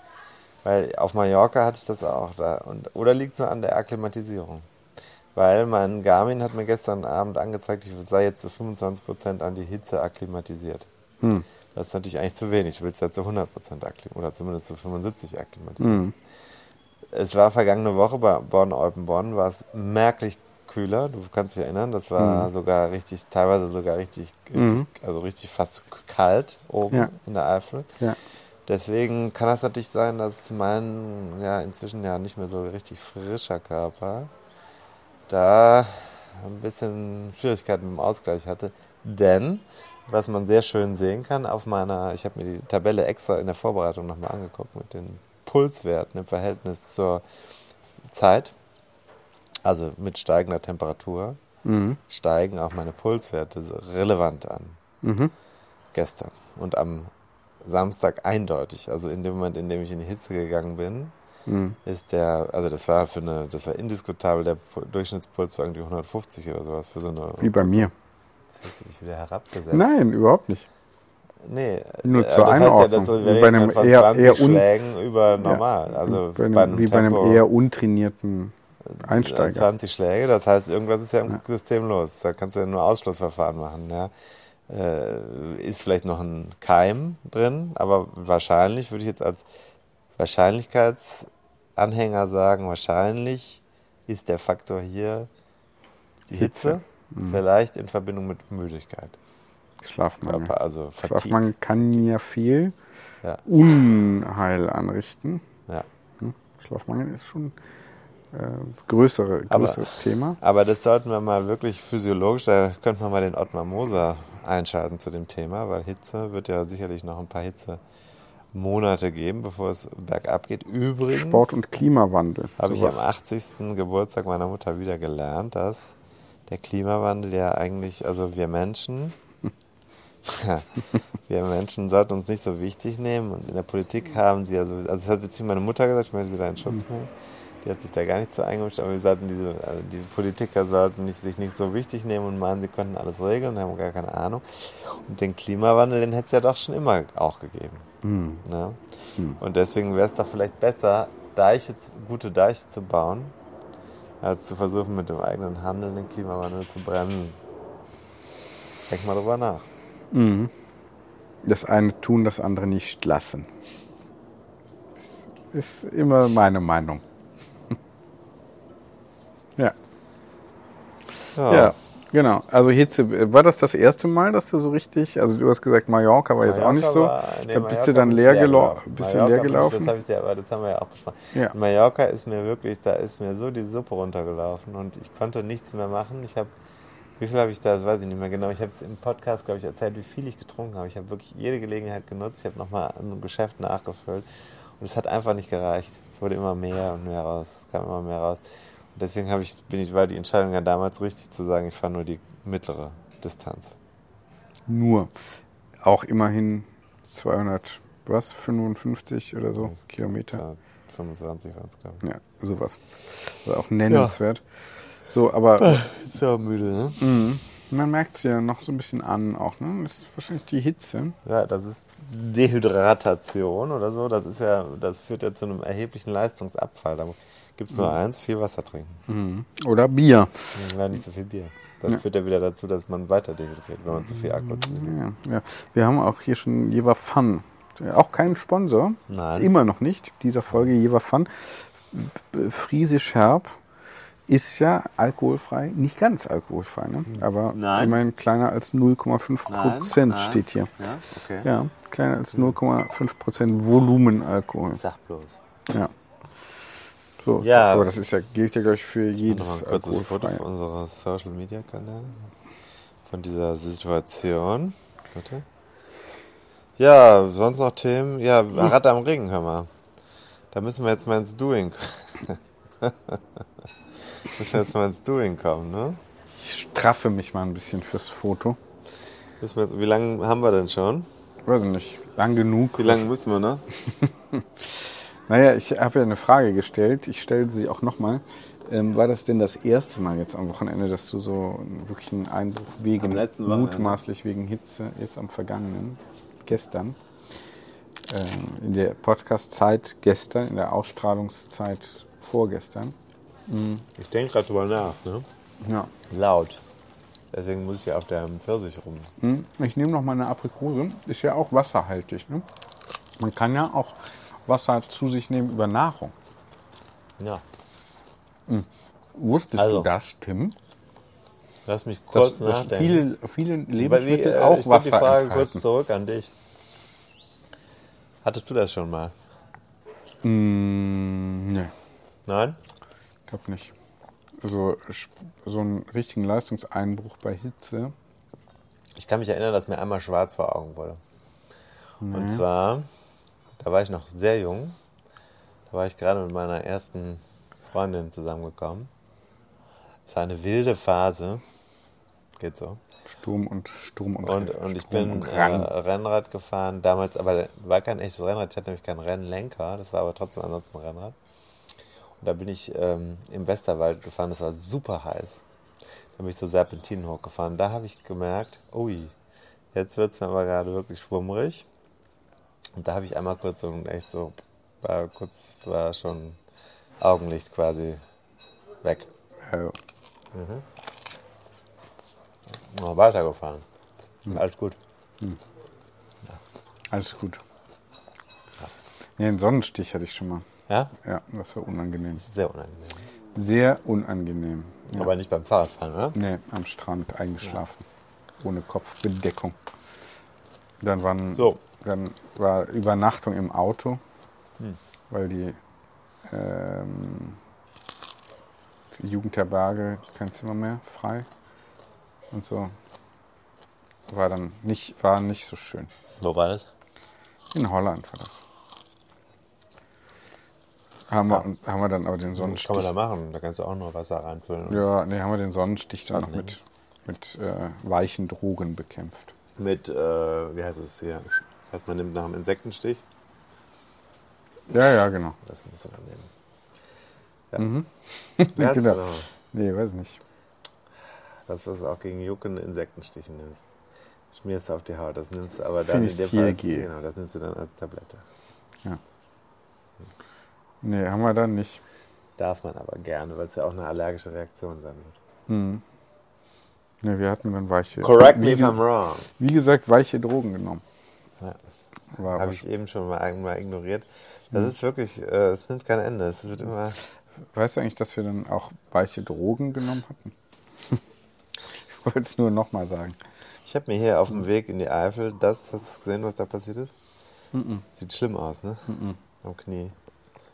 Weil auf Mallorca hatte ich das auch da. Und, oder liegt es nur an der Akklimatisierung? Weil mein Garmin hat mir gestern Abend angezeigt, ich sei jetzt zu 25% an die Hitze akklimatisiert. Hm. Das ist natürlich eigentlich zu wenig. Du willst ja zu 100% akklimatisieren oder zumindest zu 75 akklimatisieren. Hm. Es war vergangene Woche bei Bonn-Eupen-Bonn, war es merklich kühler. Du kannst dich erinnern, das war Mhm. sogar richtig, teilweise sogar richtig, richtig Mhm. also richtig fast kalt oben Ja. in der Eifel. Ja. Deswegen kann das natürlich sein, dass mein, ja, inzwischen ja nicht mehr so richtig frischer Körper da ein bisschen Schwierigkeiten mit dem Ausgleich hatte. Denn, was man sehr schön sehen kann auf meiner, ich habe mir die Tabelle extra in der Vorbereitung nochmal angeguckt mit den Pulswerten im Verhältnis zur Zeit, also mit steigender Temperatur, steigen auch meine Pulswerte relevant an. Gestern. Und am Samstag eindeutig. Also in dem Moment, in dem ich in die Hitze gegangen bin, ist der, also das war für eine, das war indiskutabel, der Pu- Durchschnittspuls war irgendwie 150 oder sowas für so eine. Wie bei mir. Das hat sich wieder herabgesetzt. Nein, überhaupt nicht. Nee, Nur äh, zur das heißt Einordnung. Ja, dass wir bei einem dann von eher- 20 eher Schlägen über normal. Also bei bei einem, wie bei einem Tempo eher untrainierten Einsteiger. 20 Schläge, das heißt, irgendwas ist ja im System los. Da kannst du ja nur Ausschlussverfahren machen. Ja. Äh, ist vielleicht noch ein Keim drin, aber wahrscheinlich würde ich jetzt als Wahrscheinlichkeitsanhänger sagen, wahrscheinlich ist der Faktor hier die Hitze, Mhm. vielleicht in Verbindung mit Müdigkeit. Schlafmangel. Körper, also Fatigue. Schlafmangel kann ja viel Ja. Unheil anrichten. Ja. Schlafmangel ist schon äh, größere, Aber- größeres Thema. Aber das sollten wir mal wirklich physiologisch, da könnte man mal den Ottmar Moser einschalten zu dem Thema, weil Hitze wird ja sicherlich noch ein paar Hitze-Monate geben, bevor es bergab geht. Übrigens Sport und Klimawandel. habe ich am sowas. 80. Geburtstag meiner Mutter wieder gelernt, dass der Klimawandel ja eigentlich, also wir Menschen, wir Menschen sollten uns nicht so wichtig nehmen und in der Politik haben sie also, also das hat jetzt nicht meine Mutter gesagt, ich möchte sie da in Schutz nehmen, die hat sich da gar nicht so eingemischt, aber wir sollten diese, also die Politiker sollten nicht, sich nicht so wichtig nehmen und meinen, sie könnten alles regeln, haben gar keine Ahnung. Und den Klimawandel, den hätte es ja doch schon immer auch gegeben. Ne? Und deswegen wäre es doch vielleicht besser, Deiche, gute Deiche zu bauen, als zu versuchen, mit dem eigenen Handeln den Klimawandel zu bremsen. Denk mal drüber nach. Das eine tun, das andere nicht lassen. Das ist immer meine Meinung. ja. Ja, genau. Also Hitze, war das das erste Mal, dass du so richtig, also du hast gesagt, Mallorca war jetzt auch nicht so. War- nee, da bist Mallorca du dann leer, leer gelaufen. bisschen Mallorca leer bin ich- gelaufen. Das, ich dir, aber das haben wir ja auch besprochen. Ja. In Mallorca ist mir wirklich, da ist mir so die Suppe runtergelaufen und ich konnte nichts mehr machen. Ich habe, wie viel habe ich da, das weiß ich nicht mehr genau. Ich habe es im Podcast, glaube ich, erzählt, wie viel ich getrunken habe. Ich habe wirklich jede Gelegenheit genutzt. Ich habe nochmal im Geschäft nachgefüllt und es hat einfach nicht gereicht. Es wurde immer mehr und mehr raus. Es kam immer mehr raus. Deswegen habe ich, bin ich, war die Entscheidung ja damals richtig zu sagen, ich fahre nur die mittlere Distanz. Nur. Auch immerhin 200, was, 55 oder so Kilometer. 25 waren es, glaube ich. Ja, sowas. Also auch nennenswert. So, aber Ist ja müde, ne? man merkt es ja noch so ein bisschen an auch, ne? Das ist wahrscheinlich die Hitze. Ja, das ist Dehydratation oder so. Das ist ja, das führt ja zu einem erheblichen Leistungsabfall. Da gibt es nur eins, viel Wasser trinken. Oder Bier. Ja, nicht so viel Bier. Das führt ja wieder dazu, dass man weiter dehydriert, wenn man zu viel Alkohol trinkt. Ja, ja. Wir haben auch hier schon Jever Fun. Auch kein Sponsor. Nein. Immer noch nicht. Dieser Folge Jever Fun. Friesisch Herb ist ja alkoholfrei. Nicht ganz alkoholfrei, ne? Aber Nein. immerhin kleiner als 0,5 Prozent steht hier. Ja, okay. Ja, kleiner als 0,5 Prozent Volumenalkohol. Sag bloß. Ja. So, Ja. aber das ist ja, gilt ja, glaube ich, für jedes Nochmal ein kurzes Foto von unserer Social Media Kanäle. Von dieser Situation. Bitte. Ja, sonst noch Themen. Ja, Rad am Ring, hör mal. Da müssen wir jetzt mal ins Doing. müssen wir jetzt mal ins Doing kommen, ne? Ich straffe mich mal ein bisschen fürs Foto. Müssen wir jetzt, wie lange haben wir denn schon? Weiß ich nicht, lang genug. Wie lange müssen wir, ne? Naja, ich habe ja eine Frage gestellt. Ich stelle sie auch nochmal. Ähm, war das denn das erste Mal jetzt am Wochenende, dass du so wirklich einen Einbruch wegen, Wochenende. mutmaßlich wegen Hitze, jetzt am vergangenen, gestern, ähm, in der Podcast-Zeit gestern, in der Ausstrahlungszeit vorgestern? Ich denke gerade drüber nach, ne? Ja. Laut. Deswegen muss ich ja auf der Pfirsich rum. Hm, Ich nehme noch mal eine Aprikose. Ist ja auch wasserhaltig. Ne? Man kann ja auch Wasser zu sich nehmen über Nahrung. Ja. Wusstest Also. du das, Tim? Lass mich kurz dass, dass nachdenken. viele, viele Aber wie, Lebensmittel äh, auch ich gebe die Wasser Frage enthalten. kurz zurück an dich. Hattest du das schon mal? Mm, nee, Nein? ich glaube nicht. Also so einen richtigen Leistungseinbruch bei Hitze. Ich kann mich erinnern, dass mir einmal schwarz vor Augen wurde. Und zwar, da war ich noch sehr jung. war ich gerade mit meiner ersten Freundin zusammengekommen. Es war eine wilde Phase. Geht so. Sturm und Sturm und Und, und ich Sturm bin und äh. Rennrad gefahren, damals aber war kein echtes Rennrad, ich hatte nämlich keinen Rennlenker, das war aber trotzdem ansonsten ein Rennrad. Und da bin ich ähm, im Westerwald gefahren, das war super heiß. Da bin ich so Serpentinen hochgefahren. Da habe ich gemerkt, ui, jetzt wird es mir aber gerade wirklich schwummrig. Und da habe ich einmal kurz so ein echt so, war kurz, war schon Augenlicht quasi weg. Ja, Noch weitergefahren. Alles gut. alles gut. Nee, einen Sonnenstich hatte ich schon mal. Ja? Ja, das war unangenehm. Sehr unangenehm. Sehr unangenehm. Ja. Aber nicht beim Fahrradfahren, oder? Nee, am Strand eingeschlafen. Ohne Kopfbedeckung. Dann, waren, So. Dann war Übernachtung im Auto, Hm. weil die, ähm, die Jugendherberge kein Zimmer mehr frei und so. War dann nicht, war nicht so schön. Wo war das? In Holland war das. Haben, wir, haben wir dann aber den Was Sonnenstich. kann man da machen? Da kannst du auch noch Wasser reinfüllen. Ja, nee, haben wir den Sonnenstich dann noch mit, mit äh, weichen Drogen bekämpft. Mit, äh, wie heißt es hier? Was man nimmt nach dem Insektenstich? Ja, ja, genau. Das musst du dann nehmen. Ja. Mhm. Heißt Genau. noch? Nee, weiß nicht. Das, was du auch gegen juckende Insektenstiche nimmst. Schmierst du auf die Haut. Das nimmst du aber dann in dem Fall. Genau, das nimmst du dann als Tablette. Nee, haben wir dann nicht. Darf man aber gerne, weil es ja auch eine allergische Reaktion sein wird. Hm. Nee, wir hatten dann weiche. Correct me if I'm wrong. wie gesagt, weiche Drogen genommen. Ja. Habe ich eben schon mal, mal ignoriert. Das ist wirklich, äh, es nimmt kein Ende. Es wird immer. Weißt du eigentlich, dass wir dann auch weiche Drogen genommen hatten? ich wollte es nur nochmal sagen. Ich habe mir hier auf dem Weg in die Eifel das, hast du gesehen, was da passiert ist? Sieht schlimm aus, ne? Am Knie.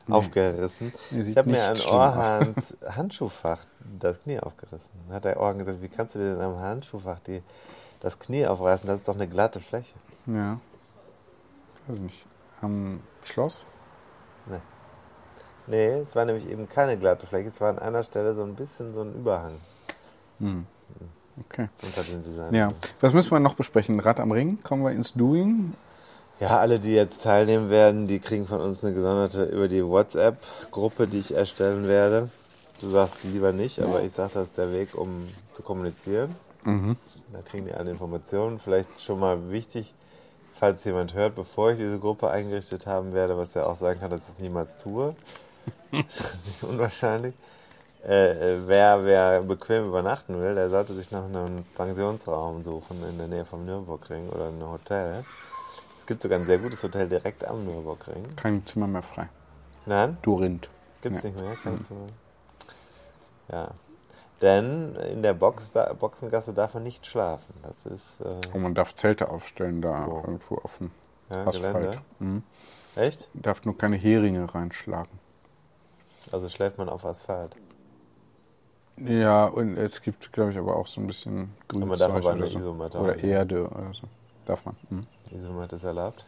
Aufgerissen. Nee, ich habe mir an aus. Orhans Handschuhfach das Knie aufgerissen. Dann hat der Orhan gesagt, wie kannst du dir denn am Handschuhfach die, das Knie aufreißen? Das ist doch eine glatte Fläche. Ja. Weiß nicht. Am Schloss? Nee, es war nämlich eben keine glatte Fläche. Es war an einer Stelle so ein bisschen so ein Überhang Hm. Okay. unter dem Design. Ja. Was müssen wir noch besprechen? Rad am Ring? Kommen wir ins Doing? Ja, alle, die jetzt teilnehmen werden, die kriegen von uns eine gesonderte über die WhatsApp-Gruppe, die ich erstellen werde. Du sagst lieber nicht, aber ich sage, das ist der Weg, um zu kommunizieren. Mhm. Da kriegen die alle Informationen. Vielleicht schon mal wichtig, falls jemand hört, bevor ich diese Gruppe eingerichtet haben werde, was ja auch sein kann, dass ich es niemals tue. das ist nicht unwahrscheinlich. Äh, äh, wer, wer bequem übernachten will, der sollte sich nach einem Pensionsraum suchen in der Nähe vom Nürburgring oder ein Hotel. Es gibt sogar ein sehr gutes Hotel direkt am Nürburgring. Kein Zimmer mehr frei. Nein, Dorinth. gibt es Ja. nicht mehr. Keine Zimmer. Ja. Denn in der Box, da, Boxengasse darf man nicht schlafen. Das ist Und äh, man darf Zelte aufstellen da Oh. irgendwo auf dem ja, Asphalt. Mhm. Echt? Darf nur keine Heringe reinschlagen. Also schläft man auf Asphalt. Ja, und es gibt, glaube ich, aber auch so ein bisschen man Grünzeug darf aber oder, so. Isomatte oder haben. Erde oder so. Darf man. Mhm. Isomat ist erlaubt.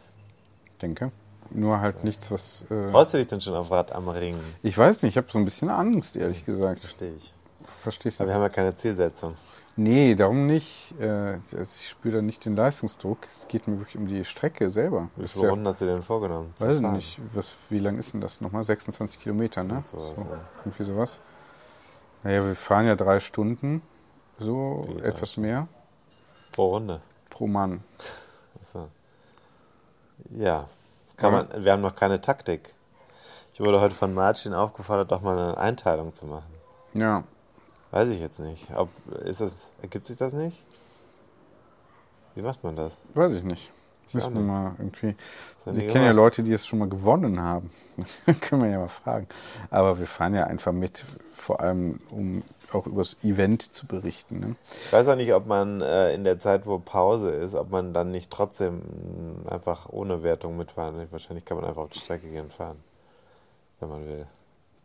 Denke. Nur halt nichts, was... Äh, Freust du dich denn schon auf Rad am Ring? ich weiß nicht, ich habe so ein bisschen Angst, ehrlich gesagt. Verstehe ich. Verstehst Aber du? wir haben ja keine Zielsetzung. Nee, darum nicht. Äh, ich spüre da nicht den Leistungsdruck. Es geht mir wirklich um die Strecke selber. Wie viele Runden hast du denn vorgenommen? weiß ich nicht, was, wie lang ist denn das nochmal? 26 Kilometer, ne? Sowas, So, ja. irgendwie sowas. Naja, wir fahren ja drei Stunden, so Wie etwas mehr Pro Runde. pro Mann. Achso. Ja. Kann Ja. man, wir haben noch keine Taktik. Ich wurde heute von Martin aufgefordert, doch mal eine Einteilung zu machen. Ja, Weiß ich jetzt nicht. Ob, ist das, ergibt sich das nicht? Wie macht man das? weiß ich nicht. Ich Müssen wir mal irgendwie. Wir kennen ja. Leute, die es schon mal gewonnen haben. Können wir ja mal fragen. Aber wir fahren ja einfach mit, vor allem um auch über das Event zu berichten. Ne? Ich weiß auch nicht, ob man äh, in der Zeit, wo Pause ist, ob man dann nicht trotzdem mh, einfach ohne Wertung mitfahren will. Wahrscheinlich kann man einfach auf die Strecke gehen und fahren, wenn man will.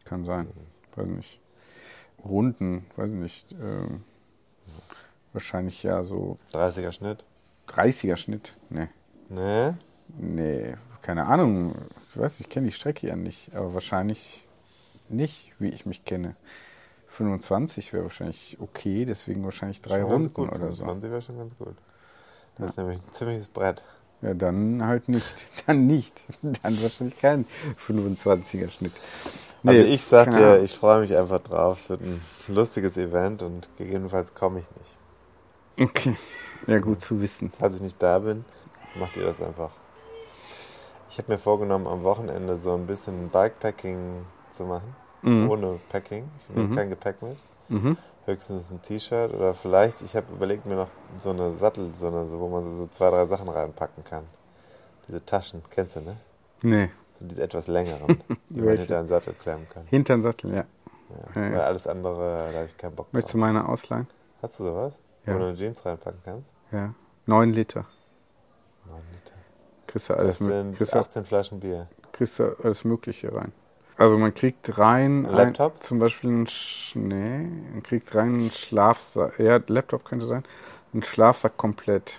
Kann sein. Weiß nicht. Runden, weiß ich nicht. Ähm, wahrscheinlich ja so 30er Schnitt? 30er Schnitt. Nee. Ne? Nee, keine Ahnung. Ich weiß, ich kenne die Strecke ja nicht, aber wahrscheinlich nicht, wie ich mich kenne. 25 wäre wahrscheinlich okay, deswegen wahrscheinlich drei Runden gut. oder so. 20 wäre schon ganz gut. Das ist nämlich ein ziemliches Brett. Ja, dann halt nicht. Dann nicht. Dann wahrscheinlich kein 25er Schnitt. Also Nee, ich sag dir, ich freue mich einfach drauf. Es wird ein lustiges Event und gegebenenfalls komme ich nicht. Okay. Ja, gut zu wissen. Falls ich nicht da bin, macht ihr das einfach. Ich habe mir vorgenommen, am Wochenende so ein bisschen Bikepacking zu machen. Mhm. Ohne Packing. Ich nehme kein Gepäck mit. Mhm. Höchstens ein T-Shirt oder vielleicht, ich habe überlegt mir noch so eine Sattel, so eine, wo man so zwei, drei Sachen reinpacken kann. Diese Taschen, kennst du, ne? Nee. So diese etwas längeren, die man hinter einen Sattel klemmen kann. Hintern Sattel, ja. Ja. Ja. Weil alles andere, da habe ich keinen Bock Möchtest du drauf. meine ausleihen? Hast du sowas? Ja. Wo du eine Jeans reinpacken kannst? Ja. Neun Liter. Neun Liter. Kriegst du Das alles, mö- sind kriegst du, 18 Flaschen Bier. kriegst du alles Mögliche rein. Also man kriegt rein Ein Laptop? Ein, zum Beispiel ein Sch nee, man kriegt rein einen Schlafsack. Ja, Laptop könnte sein. Ein Schlafsack komplett.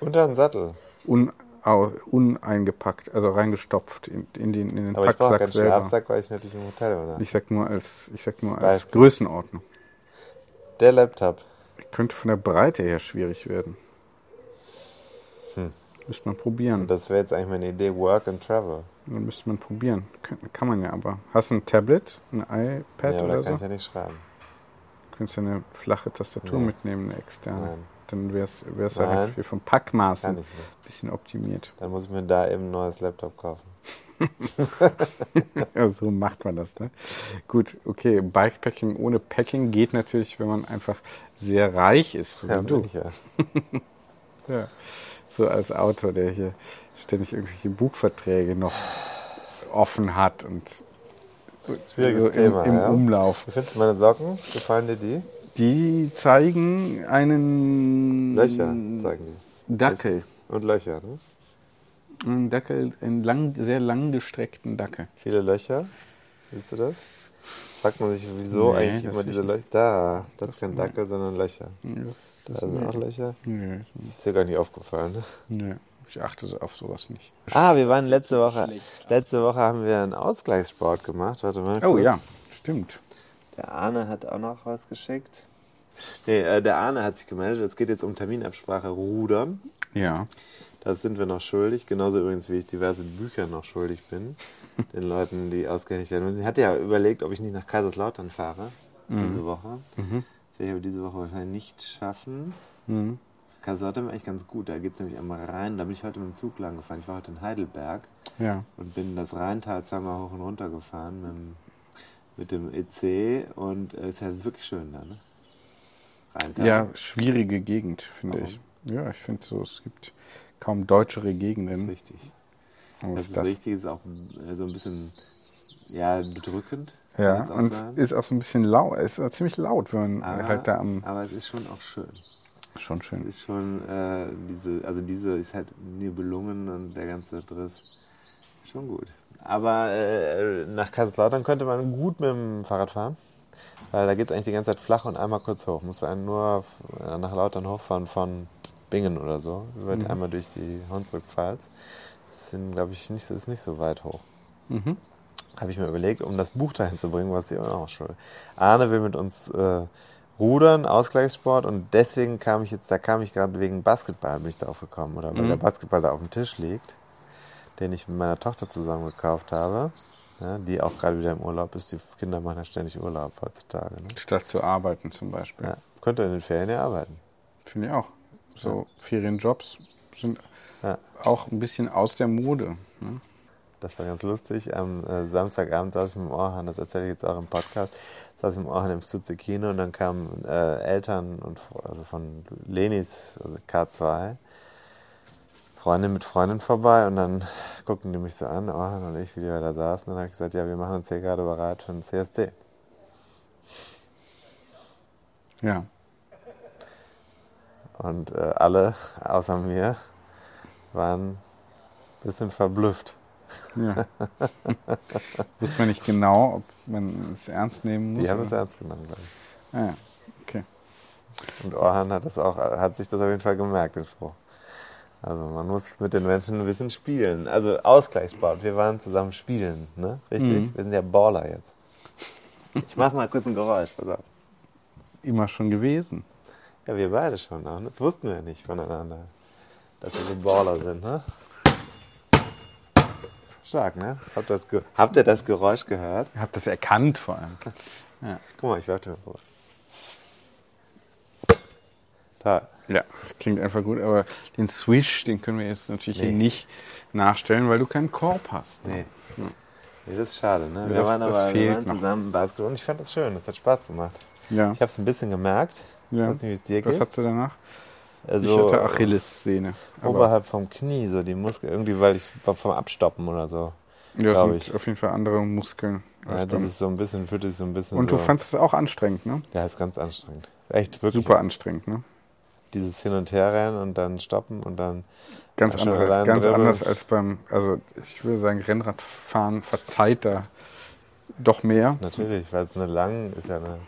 Unter einen Sattel. Un, au, uneingepackt, also reingestopft in, in den, in den Aber ich Packsack keinen selber. Schlafsack, weil ich natürlich im Hotel bin. Ich sag nur als, ich sag nur als. Größenordnung. Der Laptop. Könnte von der Breite her schwierig werden. Hm. Müsste man probieren. Und das wäre jetzt eigentlich meine Idee, Work and Travel. Dann müsste man probieren. Kann, kann man ja aber. Hast du ein Tablet, ein iPad ja, oder kann so? ich ja nicht schreiben. Könntest du eine flache Tastatur Nee. mitnehmen, eine externe. Nein, Dann wäre es halt für vom Packmaß kann ein bisschen optimiert. Dann muss ich mir da eben ein neues Laptop kaufen. Ja, so macht man das, ne? Gut, okay, Bikepacking ohne Packing geht natürlich, wenn man einfach sehr reich ist, so Ja, wie du. ja. Ja. So als Autor, der hier ständig irgendwelche Buchverträge noch offen hat und Schwieriges so im, Thema, im ja. Umlauf. Wie findest du meine Socken? Gefallen dir die? Die zeigen einen Löcher, sagen die. Dackel. Und Löcher, ne? Einen Dackel, einen lang, sehr langgestreckten Dackel. Viele Löcher. Siehst du das? Fragt man sich, wieso Nee, eigentlich das immer diese Löcher? Da, das, das ist kein Dackel, sondern Löcher. Das, Da sind auch Löcher. Nee, Ist dir gar nicht aufgefallen, ne? nee, ich achte auf sowas nicht. Ah, wir waren letzte Woche. Letzte Woche haben wir einen Ausgleichssport gemacht. Warte mal. Oh kurz. ja, stimmt. Der Arne hat auch noch was geschickt. Nee, äh, der Arne hat sich gemeldet. Es geht jetzt um Terminabsprache Rudern. Ja. Das sind wir noch schuldig. Genauso übrigens, wie ich diverse Bücher noch schuldig bin. Den Leuten, die ausgehändigt werden müssen. Ich hatte ja überlegt, ob ich nicht nach Kaiserslautern fahre. Diese Woche. Das werde ich aber diese Woche wahrscheinlich nicht schaffen. Mhm. Kaiserslautern war echt ganz gut. Da geht es nämlich einmal rein. Da bin ich heute mit dem Zug lang gefahren. Ich war heute in Heidelberg Ja. und bin das Rheintal zweimal hoch und runter gefahren mit dem, mit dem EC. Und es ist ja wirklich schön da, ne? Rheintal. Ja, schwierige Gegend, finde ich. Ja, ich finde so, es gibt kaum deutschere Das ist Gegenden. richtig. Das ist richtig, ist auch äh, so ein bisschen ja, bedrückend. Ja, und sagen. ist auch so ein bisschen laut. Es ist ziemlich laut, wenn man aber, halt da am. aber es ist schon auch schön. Schon schön. ist schon äh, diese, also diese ist halt Nibelungen und der ganze Driss. Ist schon gut. Aber äh, nach Kaiserslautern könnte man gut mit dem Fahrrad fahren. Weil da geht es eigentlich die ganze Zeit flach und einmal kurz hoch. Musst du einen nur äh, nach Lautern hochfahren von Bingen oder so. Über Mhm. einmal durch die Hunsrückpfalz. Das sind, glaube ich, nicht so, ist nicht so weit hoch. Mhm. Habe ich mir überlegt, um das Buch dahin zu bringen, was ich auch schuld. Arne will mit uns äh, rudern, Ausgleichssport und deswegen kam ich jetzt, da kam ich gerade wegen Basketball, bin ich darauf gekommen, oder weil Mhm. der Basketball da auf dem Tisch liegt, den ich mit meiner Tochter zusammen gekauft habe, ja, die auch gerade wieder im Urlaub ist. Die Kinder machen ja ständig Urlaub heutzutage. Ne? Statt zu arbeiten zum Beispiel. Ja. Könnte in den Ferien ja arbeiten. Finde ich auch. So Ferienjobs sind Ja. auch ein bisschen aus der Mode. Ne? Das war ganz lustig. Am äh, Samstagabend saß ich mit dem Orhan, das erzähle ich jetzt auch im Podcast, saß ich mit dem Orhan im Stutze Kino und dann kamen äh, Eltern und also von Lenis, also K2, Freundin mit Freundin vorbei und dann guckten die mich so an, Orhan und ich, wie wir da saßen. Und dann habe ich gesagt, ja, wir machen uns hier gerade bereit für ein CSD. Ja. Und äh, alle, außer mir, waren ein bisschen verblüfft. Ja. Wusste man nicht genau, ob man es ernst nehmen muss. Die haben es oder? ernst genommen, glaube ich. Ah, ja. Okay. Und Orhan hat, das auch, hat sich das auf jeden Fall gemerkt, den Spruch. Also man muss mit den Menschen ein bisschen spielen. Also Ausgleichssport. Wir waren zusammen spielen, ne? Richtig? Mhm. Wir sind ja Baller jetzt. Ich mach mal kurz ein Geräusch, pass auf. Immer schon gewesen. Ja, wir beide schon. ne? Das wussten wir nicht voneinander. Dass wir so Baller sind, ne? Stark, ne? Habt ihr das, Habt ihr das Geräusch gehört? Ihr habt das erkannt vor allem. Guck mal, ich warte mal vor. Toll. Ja, das klingt einfach gut, aber den Swish, den können wir jetzt natürlich hier Nee. nicht nachstellen, weil du keinen Korb hast. Nee. nee. Das ist schade, ne? Wir Das- waren aber wir waren noch. zusammen Basketball und ich fand das schön. Das hat Spaß gemacht. Ja, Ich habe es ein bisschen gemerkt. ja. Ich weiß nicht, wie es dir Was geht. hast du danach? Also, ich hatte Achillessehne. Oberhalb vom Knie, so die Muskeln, irgendwie, weil ich vom Abstoppen oder so. ja, sind ich. auf jeden Fall andere Muskeln. Ja, das ist so ein bisschen, fühlt sich so ein bisschen Und so. du fandest es auch anstrengend, ne? Ja, ist ganz anstrengend. Echt wirklich. Super anstrengend, ne? Dieses Hin- und Herrennen und dann stoppen und dann. Ganz, andere, ganz dribbeln. anders als beim, also ich würde sagen, Rennradfahren verzeiht da doch mehr. Natürlich, weil es eine lang, ist ja eine,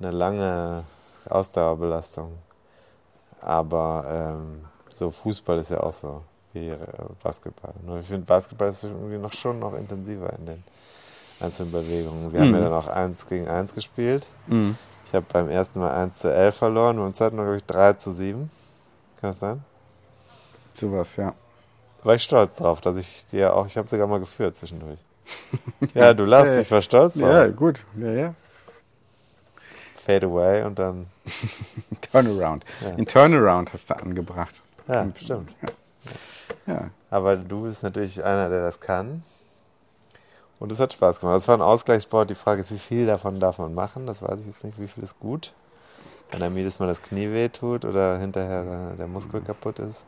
eine lange Ausdauerbelastung. Aber ähm, so Fußball ist ja auch so wie äh, Basketball. Nur ich finde, Basketball ist irgendwie noch schon noch intensiver in den einzelnen Bewegungen. Wir haben Mhm. ja dann auch eins gegen eins gespielt. Mhm. Ich habe beim ersten Mal 1 zu 11 verloren, beim zweiten Mal, glaube ich, 3 zu 7. Kann das sein? Sowas, ja. War ich stolz drauf, dass ich dir auch, ich habe sogar mal geführt zwischendurch. ja, du lachst, ich war stolz drauf. Ja, gut. Ja, ja. Fade away und dann, Turnaround. Ja. Den Turnaround hast du angebracht. ja, Und- stimmt. Ja. Aber du bist natürlich einer, der das kann. Und es hat Spaß gemacht. Das war ein Ausgleichssport. Die Frage ist, wie viel davon darf man machen? Das weiß ich jetzt nicht. Wie viel ist gut? Wenn einem jedes Mal das Knie wehtut oder hinterher der Muskel kaputt ist,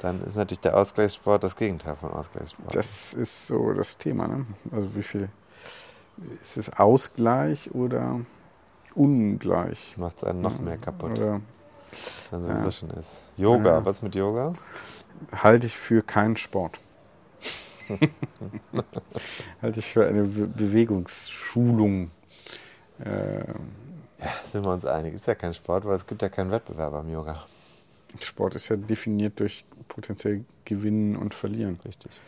dann ist natürlich der Ausgleichssport das Gegenteil von Ausgleichssport. Das ist so das Thema, ne? Also wie viel ist es Ausgleich oder ungleich? Macht es einen noch mehr kaputt, Oder wenn sowieso ja. schon ist. Yoga, Ja. was mit Yoga? halte ich für keinen Sport. halte ich für eine Be Bewegungsschulung. Äh, Sind wir uns einig? Ist ja kein Sport, weil es gibt ja keinen Wettbewerb am Yoga. Sport ist ja definiert durch potenziell Gewinnen und Verlieren. Richtig.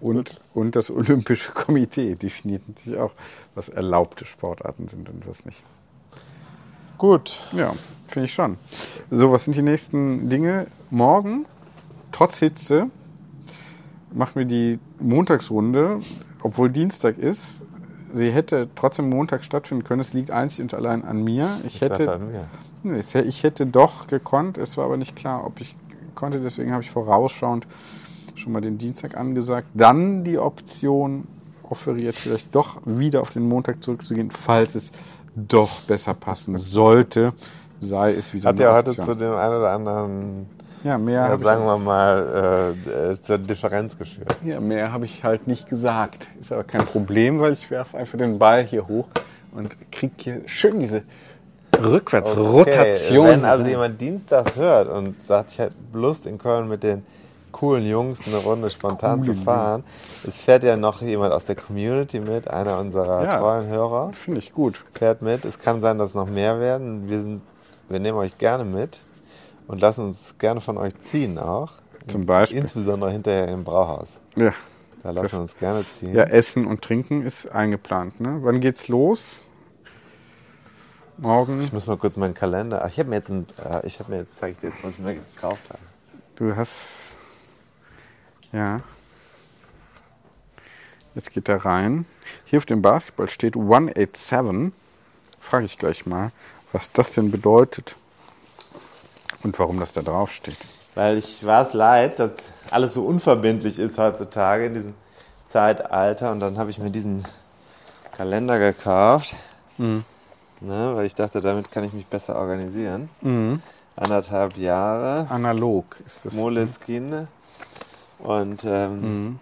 Und, und das Olympische Komitee definiert natürlich auch, was erlaubte Sportarten sind und was nicht. Gut. Ja, finde ich schon. So, was sind die nächsten Dinge? Morgen, trotz Hitze, machen wir die Montagsrunde, obwohl Dienstag ist. Sie hätte trotzdem Montag stattfinden können. Es liegt einzig und allein an mir. Ich, Ich hätte, an mir. Nee, ich hätte doch gekonnt. Es war aber nicht klar, ob ich konnte. Deswegen habe ich vorausschauend schon mal den Dienstag angesagt. Dann die Option offeriert, vielleicht doch wieder auf den Montag zurückzugehen, falls es doch besser passen sollte. Sei es wieder Hat ja heute zu dem einen oder anderen, ja, mehr ja, sagen wir mal, äh, äh, zur Differenz ich, ja, mehr habe ich halt nicht gesagt. Ist aber kein Problem, weil ich werfe einfach den Ball hier hoch und kriege hier schön diese Rückwärtsrotation. Wenn also jemand dienstags hört und sagt, ich hätte Lust in Köln mit den coolen Jungs eine Runde spontan zu Coolen fahren, es fährt ja noch jemand aus der Community mit, einer unserer Ja. treuen Hörer Finde ich gut. fährt mit. Es kann sein, dass noch mehr werden. Wir sind, wir nehmen euch gerne mit und lassen uns gerne von euch ziehen auch. Zum Beispiel. Insbesondere hinterher im Brauhaus. Ja. Da lassen wir uns gerne ziehen. Ja, Essen und Trinken ist eingeplant. Ne? Wann geht's los? Morgen. Ich muss mal kurz meinen Kalender. Ach, ich habe mir jetzt ein, äh, ich habe mir jetzt, zeige ich dir jetzt, was ich mir gekauft habe. Du hast. Ja. Jetzt geht er rein. Hier auf dem Basketball steht 187. Frage ich gleich mal, was das denn bedeutet. Und warum das da drauf steht. Weil ich war es leid, dass alles so unverbindlich ist heutzutage in diesem Zeitalter. Und dann habe ich mir diesen Kalender gekauft. Mhm. Ne, weil ich dachte, damit kann ich mich besser organisieren. Mhm. Anderthalb Jahre. Analog ist das. Moleskine. Und ähm,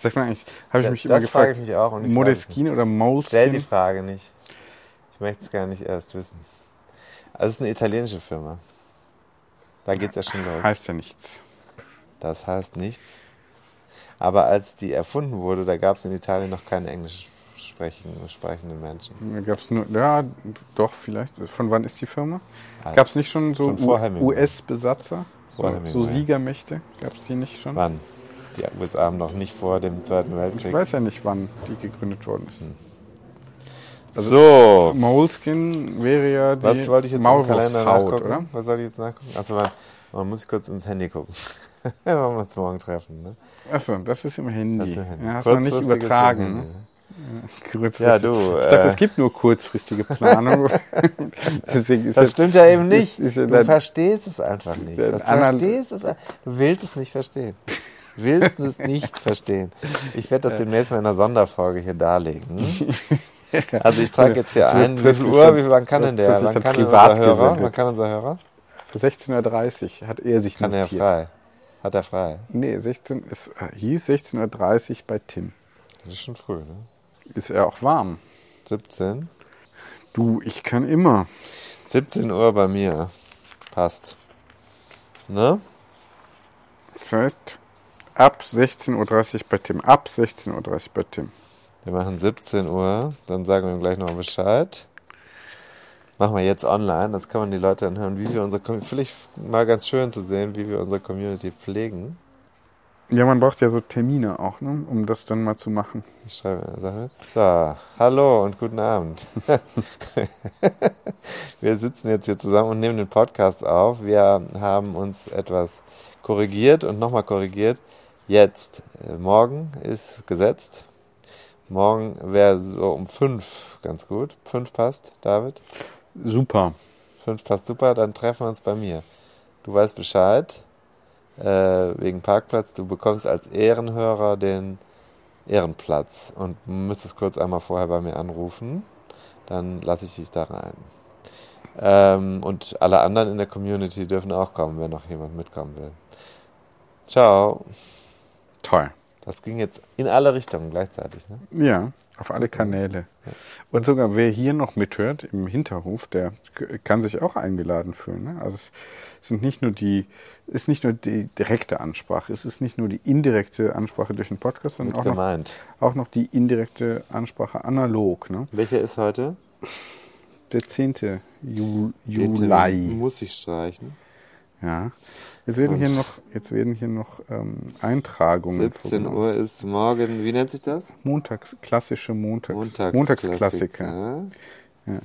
Sag mal eigentlich, habe ich das, mich immer das frage ich gefragt, mich auch. Und ich. Moleskine oder Stell die? Frage nicht. Ich möchte es gar nicht erst wissen. Also es ist eine italienische Firma. Da geht es ja schon los. Heißt ja nichts. Das heißt nichts. Aber als die erfunden wurde, da gab es in Italien noch keine englischsprachige sprechen, sprechenden Menschen. Da gab es nur, ja, doch, vielleicht. Von wann ist die Firma? Alt. Gab es nicht schon so. US-Besatzer? Vor So, so Siegermächte? Gab es die nicht schon? Wann? Die USA haben noch nicht vor dem Zweiten Ich Weltkrieg. weiß ja nicht, wann die gegründet worden ist. Hm. Also so, Moleskin wäre ja die was wollte ich jetzt im Kalender nachgucken? oder? Was soll ich jetzt nachgucken? Achso, man, man muss ich kurz ins Handy gucken. Wenn wir uns morgen treffen. Ne? Achso, das ist im Handy. Das ist im Handy. Ja, hast du nicht übertragen. Ja, du, Ich dachte, äh, es gibt nur kurzfristige Planung. Deswegen ist Das stimmt ja eben nicht. ist ja Du verstehst es einfach nicht. Du verstehst es. Du willst es nicht verstehen. Du willst es nicht verstehen. Ich werde das demnächst mal in einer Sonderfolge hier darlegen. Also ich trage jetzt hier ein. Wie viel Uhr? Wie viel, wann kann denn der? Wann kann unser Hörer? Wann kann unser Hörer? 16.30 Uhr hat er sich Kann er notiert. frei? Hat er frei? Nee, 16 ist, äh, hieß 16.30 Uhr bei Tim. Das ist schon früh, ne? Ist er auch warm? 17? Du, ich kann immer. 17 Uhr bei mir. Passt. Ne? Das heißt, ab 16.30 Uhr bei Tim. Ab 16.30 Uhr bei Tim. Wir machen 17 Uhr, dann sagen wir ihm gleich noch Bescheid. Machen wir jetzt online, das kann man die Leute dann hören, wie wir unsere vielleicht mal ganz schön zu sehen, wie wir unsere Community pflegen. Ja, man braucht ja so Termine auch, ne, um das dann mal zu machen. Ich schreibe, sag mit. So, hallo und guten Abend. wir sitzen jetzt hier zusammen und nehmen den Podcast auf. Wir haben uns etwas korrigiert und nochmal korrigiert. Jetzt, äh, morgen ist gesetzt. Morgen wäre so um fünf ganz gut. Fünf passt, David. Super. Fünf passt super, dann treffen wir uns bei mir. Du weißt Bescheid, wegen Parkplatz. Du bekommst als Ehrenhörer den Ehrenplatz und müsstest kurz einmal vorher bei mir anrufen. Dann lasse ich dich da rein. Ähm, und alle anderen in der Community dürfen auch kommen, wenn noch jemand mitkommen will. Ciao. Toll. Das ging jetzt in alle Richtungen gleichzeitig. Ne? Ja, auf alle Kanäle. Und sogar wer hier noch mithört im Hinterhof, der kann sich auch eingeladen fühlen. Ne? Also es sind nicht nur die, ist nicht nur die direkte Ansprache, es ist nicht nur die indirekte Ansprache durch den Podcast, sondern auch noch, auch noch die indirekte Ansprache analog. Ne? Welcher ist heute? Der 10. Ju Den Juli. Muss ich streichen. Ja. Jetzt werden hier noch, jetzt werden hier noch ähm, Eintragungen 17 vorgenommen. Uhr ist morgen, wie nennt sich das? Montags, klassische Montags, Montagsklassiker. Montagsklassiker. Ja.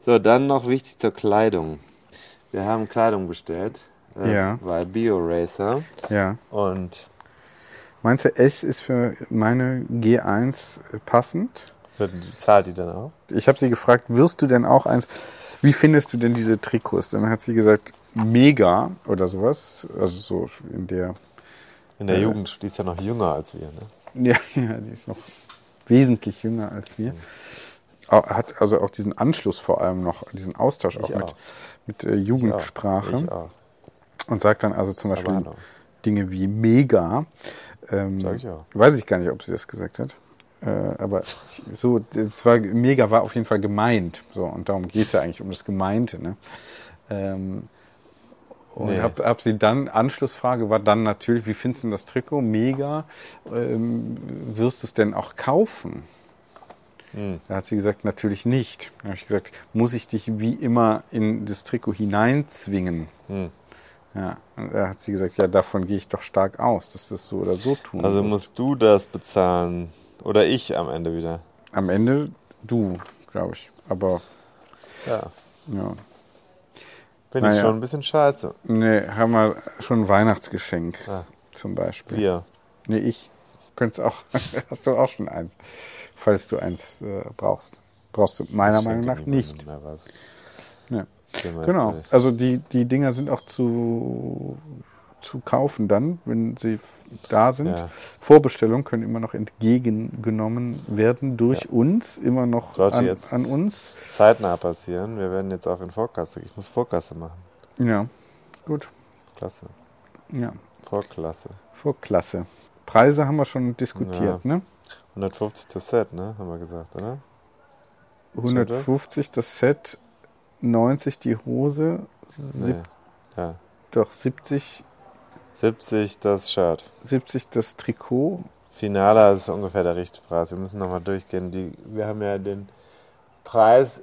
So, dann noch wichtig zur Kleidung. Wir haben Kleidung bestellt. Äh, Ja. Bei BioRacer. ja. Und Meinst du, S ist für meine G1 passend? zahlt die dann auch? Ich habe sie gefragt, wirst du denn auch eins? Wie findest du denn diese Trikots? Dann hat sie gesagt, mega oder sowas. Also so in der, In der Äh. Jugend, die ist ja noch jünger als wir. Ne? ja, ja, die ist noch wesentlich jünger als wir. Au- Hat also auch diesen Anschluss vor allem noch, diesen Austausch auch, Ich mit, auch. mit äh, Jugendsprache. Ich auch. Und sagt dann also zum Beispiel. Dinge wie mega. Ähm, Sag ich auch. Weiß ich gar nicht, ob sie das gesagt hat. Äh, aber so, das war mega war auf jeden Fall gemeint. So, und darum geht es ja eigentlich um das Gemeinte. Ne? Ähm, und Nee. hab, hab sie dann, Anschlussfrage war dann natürlich, wie findest du das Trikot? Mega. Ähm, wirst du es denn auch kaufen? Hm. Da hat sie gesagt, natürlich nicht. Da habe ich gesagt, muss ich dich wie immer in das Trikot hineinzwingen? Hm. Ja, und da hat sie gesagt, ja, davon gehe ich doch stark aus, dass du es so oder so tun Also wirst. musst du das bezahlen. Oder ich am Ende wieder. Am Ende du, glaube ich. Aber Ja. ja, Finde Naja. ich schon ein bisschen scheiße. nee, haben wir schon ein Weihnachtsgeschenk Ah. zum Beispiel. Wir. Nee, ich. Könntest auch, hast du auch schon eins, falls du eins äh, brauchst. Brauchst du meiner Meinung nach nicht. Ja. Genau. Also die, die Dinger sind auch zu, zu kaufen dann, wenn sie da sind. Ja. Vorbestellungen können immer noch entgegengenommen werden durch uns, immer noch Sollte an, jetzt- an uns. Zeitnah passieren. Wir werden jetzt auch in Vorkasse. Ich muss Vorkasse machen. Ja, gut. Klasse. Ja, Vorklasse. Vorklasse. Preise haben wir schon diskutiert, ne? 150 das Set, ne? Haben wir gesagt, oder? 150 das Set, 90 die Hose, Nee. Ja. doch 70, 70 das Shirt. 70 das Trikot Finaler ist ungefähr der Richtpreis. Wir müssen nochmal durchgehen. Die, wir haben ja den Preis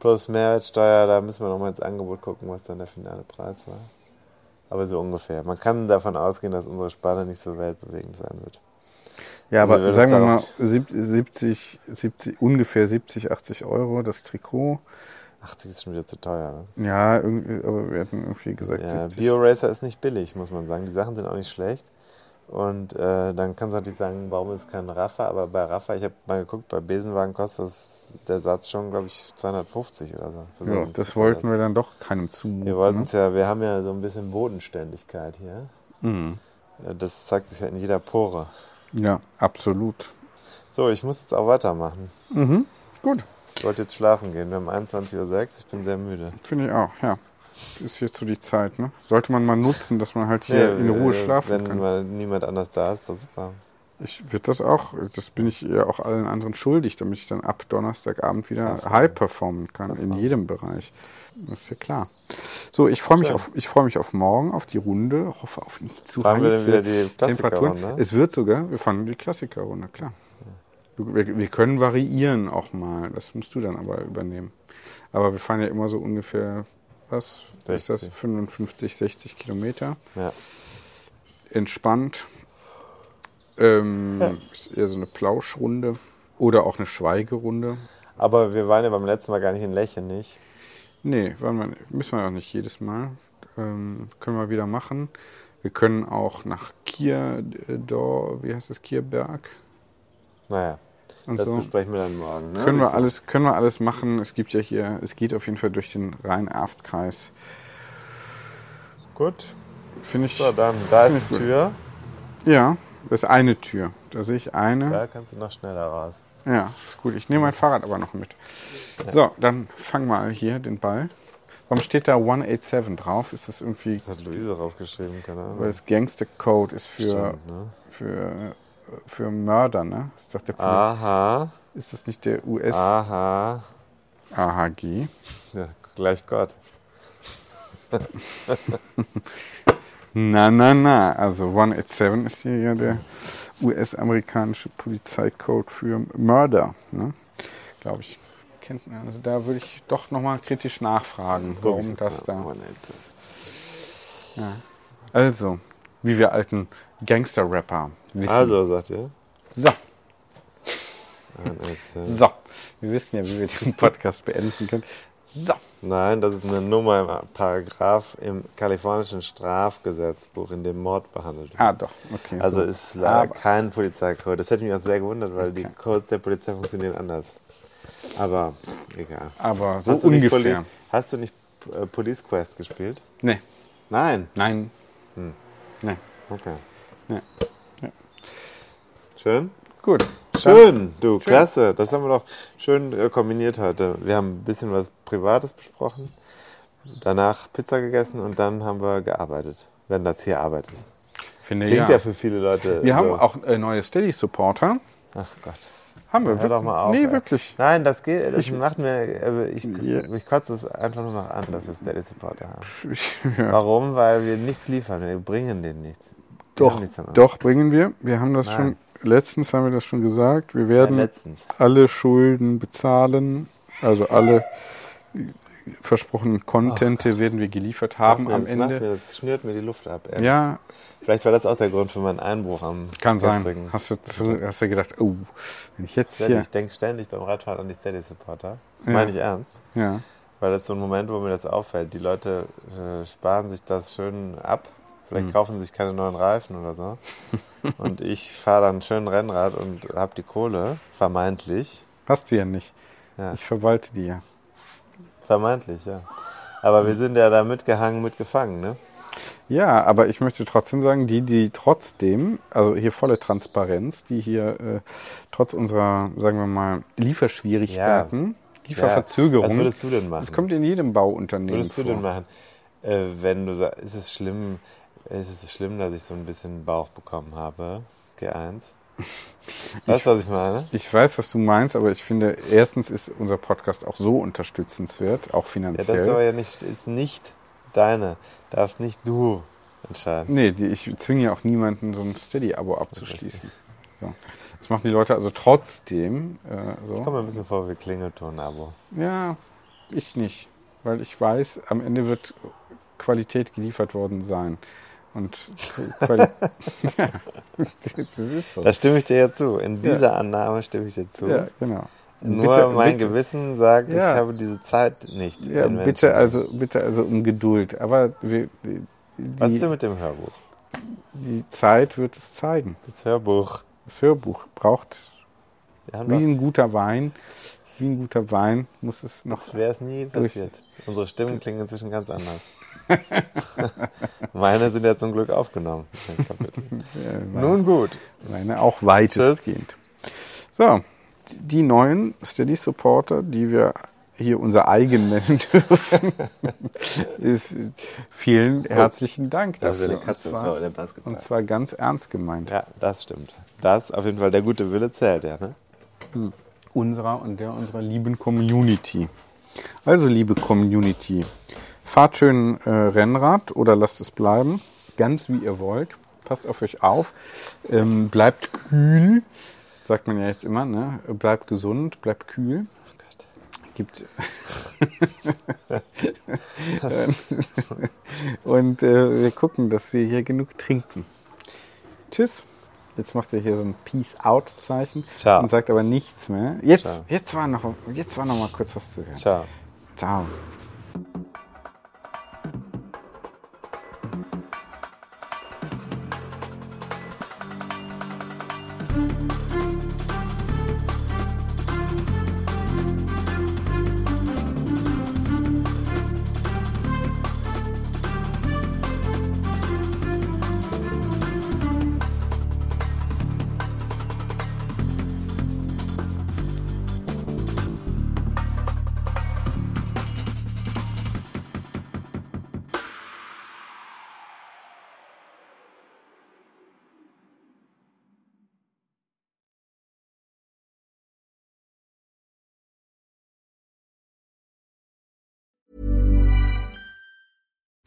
plus Mehrwertsteuer, da müssen wir nochmal ins Angebot gucken, was dann der finale Preis war. Aber so ungefähr. Man kann davon ausgehen, dass unsere Spanne nicht so weltbewegend sein wird. Ja, Also aber wenn sagen wir mal darauf- 70, 70, ungefähr 70, 80 Euro das Trikot. 80 ist schon wieder zu teuer. Ne? Ja, irgendwie, aber wir hatten irgendwie gesagt Ja, 70. BioRacer ist nicht billig, muss man sagen. Die Sachen sind auch nicht schlecht. Und äh, dann kannst du natürlich sagen, warum ist kein Rafa? Aber bei Rafa, ich habe mal geguckt, bei Besenwagen kostet das, der Satz schon, glaube ich, 250 oder so. So ja, einen- das wollten wir dann doch keinem zumuten. Wir wollten ne? es ja, wir haben ja so ein bisschen Bodenständigkeit hier. Mhm. Äh, Das zeigt sich ja in jeder Pore. Ja, absolut. So, ich muss jetzt auch weitermachen. Mhm. Gut, Ich wollte jetzt schlafen gehen. Wir haben 21.06 Uhr, ich bin sehr müde. finde ich auch, ja. Ist jetzt so die Zeit, ne? Sollte man mal nutzen, dass man halt hier Nee, in Ruhe äh, schlafen Wenn kann. mal niemand anders da ist, ist das super. Ich würde das auch, das bin ich ja auch allen anderen schuldig, damit ich dann ab Donnerstagabend wieder Performen. high performen kann, in jedem Bereich. Das ist ja klar. So, ich freue mich auf, ich freue mich auf morgen, auf die Runde, hoffe auf nicht zu Fahren wir denn heiße wieder die Temperaturen. Klassikerrunde? Es wird sogar, wir fahren die Klassikerrunde, klar. Wir, wir können variieren auch mal, das musst du dann aber übernehmen. Aber wir fahren ja immer so ungefähr, was? Ist das 60. 55, 60 Kilometer? Ja. entspannt. Ähm, Ist eher so eine Plauschrunde oder auch eine Schweigerunde. Aber wir waren ja beim letzten Mal gar nicht in Lächen, nicht? Nee, wollen wir, müssen wir auch nicht jedes Mal. Ähm, können wir wieder machen. Wir können auch nach Kier, äh, Dor, wie heißt das, Kierberg Naja, und das so. besprechen wir dann morgen. Ne? Können wir, alles, können wir alles machen. Es gibt ja hier, es geht auf jeden Fall durch den Rhein-Erft-Kreis. Gut, Finde ich, so dann, da ist die gut. Tür. ja, das ist eine Tür. Da sehe ich eine. Da kannst du noch schneller raus. Ja, ist gut. Ich nehme mein Fahrrad aber noch mit. So, dann fang mal hier den Ball. Warum steht da 187 drauf? Ist das irgendwie, Das hat Luise draufgeschrieben, keine weil Ahnung. das Gangster-Code ist für, Stimmt, ne? für, für Mörder, ne? Ist, doch der Poli- Aha, ist das nicht der US aha. AHG? Ja, gleich Gott. Na, na, na. Also 187 ist hier ja der US-amerikanische Polizeicode für Mörder, ne? Glaube ich. Kennt man. Also da würde ich doch nochmal kritisch nachfragen, warum das da. Oh, jetzt- Also, wie wir alten Gangster-Rapper wissen. Also, sagt ihr? So, so. Wir wissen ja, wie wir den Podcast beenden können. So. Nein, das ist eine Nummer im Paragraph im kalifornischen Strafgesetzbuch, in dem Mord behandelt wird. Ah, doch. Okay. Also so. ist leider Aber- kein Polizeicode. Das hätte mich auch sehr gewundert, weil die Okay. Codes der Polizei funktionieren anders. Aber egal. Aber so hast, du nicht ungefähr. Poli hast du nicht äh, Police Quest gespielt? Nee, Nein. nein. Hm. Nee. Okay. Nee. Ja. Schön? Gut. Schön, du, klasse. Das haben wir doch schön äh, kombiniert heute. Wir haben ein bisschen was Privates besprochen, danach Pizza gegessen und dann haben wir gearbeitet, wenn das hier Arbeit ist. Finde Klingt ja. ja für viele Leute. wir haben so. auch äh, neue Steady-Supporter. Ach Gott. Haben wir Hör doch mal auf. Nee, ey. wirklich. Nein, das geht. Das macht mir. Also ich, Ja. mich kotzt es einfach nur noch an, dass wir Steady Supporter haben. ja. Warum? Weil wir nichts liefern. Wir bringen denen nichts. Wir Doch, nichts doch, bringen wir. Wir haben das Nein. schon, letztens haben wir das schon gesagt. Wir werden letztens. alle Schulden bezahlen. Also alle versprochenen Contente werden wir geliefert haben am das, Ende. mir, das schnürt mir die Luft ab. ey. Ja, Vielleicht war das auch der Grund für meinen Einbruch am kann sein. Hast du, hast du gedacht, oh, wenn ich jetzt hier. Ich denke ständig beim Radfahren an die Steady Supporter. Das Ja. meine ich ernst. Ja, Weil das ist so ein Moment, wo mir das auffällt. Die Leute äh, sparen sich das schön ab. Vielleicht Hm. kaufen sich keine neuen Reifen oder so. und ich fahre dann schön Rennrad und habe die Kohle, vermeintlich. hast du ja nicht. Ja. Ich verwalte die ja. Vermeintlich, ja. Aber wir sind ja da mitgehangen, mitgefangen, ne? Ja, aber ich möchte trotzdem sagen, die, die trotzdem, also hier volle Transparenz, die hier äh, trotz unserer, sagen wir mal, Lieferschwierigkeiten, Was Lieferverzögerungen, würdest du denn machen? das kommt in jedem Bauunternehmen würdest du vor. denn machen? Äh, wenn du sagst, ist es schlimm, ist es schlimm, dass ich so ein bisschen Bauch bekommen habe? G1. Weißt du, was ich meine? Ich weiß, was du meinst, aber ich finde, erstens ist unser Podcast auch so unterstützenswert, auch Ja, finanziell. das ist aber ja nicht, ist nicht deine. Darfst nicht du entscheiden. Nee, die, ich zwinge ja auch niemanden, so ein Steady-Abo abzuschließen. So. Das machen die Leute also trotzdem. Äh, so. Kommt mir ein bisschen vor wie Klingelton-Abo. Ja, ich nicht. Weil ich weiß, am Ende wird Qualität geliefert worden sein. Und ja, das ist so. Da stimme ich dir ja zu. In dieser Annahme stimme ich dir zu. Ja, genau. Nur Bitte- mein bitte- Gewissen sagt, Ja. ich habe diese Zeit nicht. Ja, bitte also, bitte also um Geduld. Aber wir, die, Was ist denn mit dem Hörbuch? die Zeit wird es zeigen. Das Hörbuch. Das Hörbuch braucht, wie ein guter Wein, wie ein guter Wein muss es noch. wäre es nie passiert. Unsere Stimmen klingen inzwischen ganz anders. Meine sind ja zum Glück aufgenommen. Äh, Nun gut. Meine auch weitestgehend. So, die- neuen Steady Supporter, die wir hier unser eigen nennen dürfen. Vielen herzlichen Dank Das dafür. eine Katze, und, das zwar, Bass und zwar ganz ernst gemeint. Ja, das stimmt. Das auf jeden Fall, der gute Wille zählt ja, ne? Unserer und der unserer lieben Community. Also, liebe Community, fahrt schön äh, Rennrad oder lasst es bleiben. Ganz wie ihr wollt. Passt auf euch auf. Ähm, bleibt kühl. Sagt man ja jetzt immer, ne? Bleibt gesund, bleibt kühl. Gibt. und äh, wir gucken, dass wir hier genug trinken. Tschüss. Jetzt macht er hier so ein Peace-Out-Zeichen und sagt aber nichts mehr. Jetzt, Ciao. jetzt, war noch, jetzt war noch mal kurz was zu hören. Ciao. Ciao.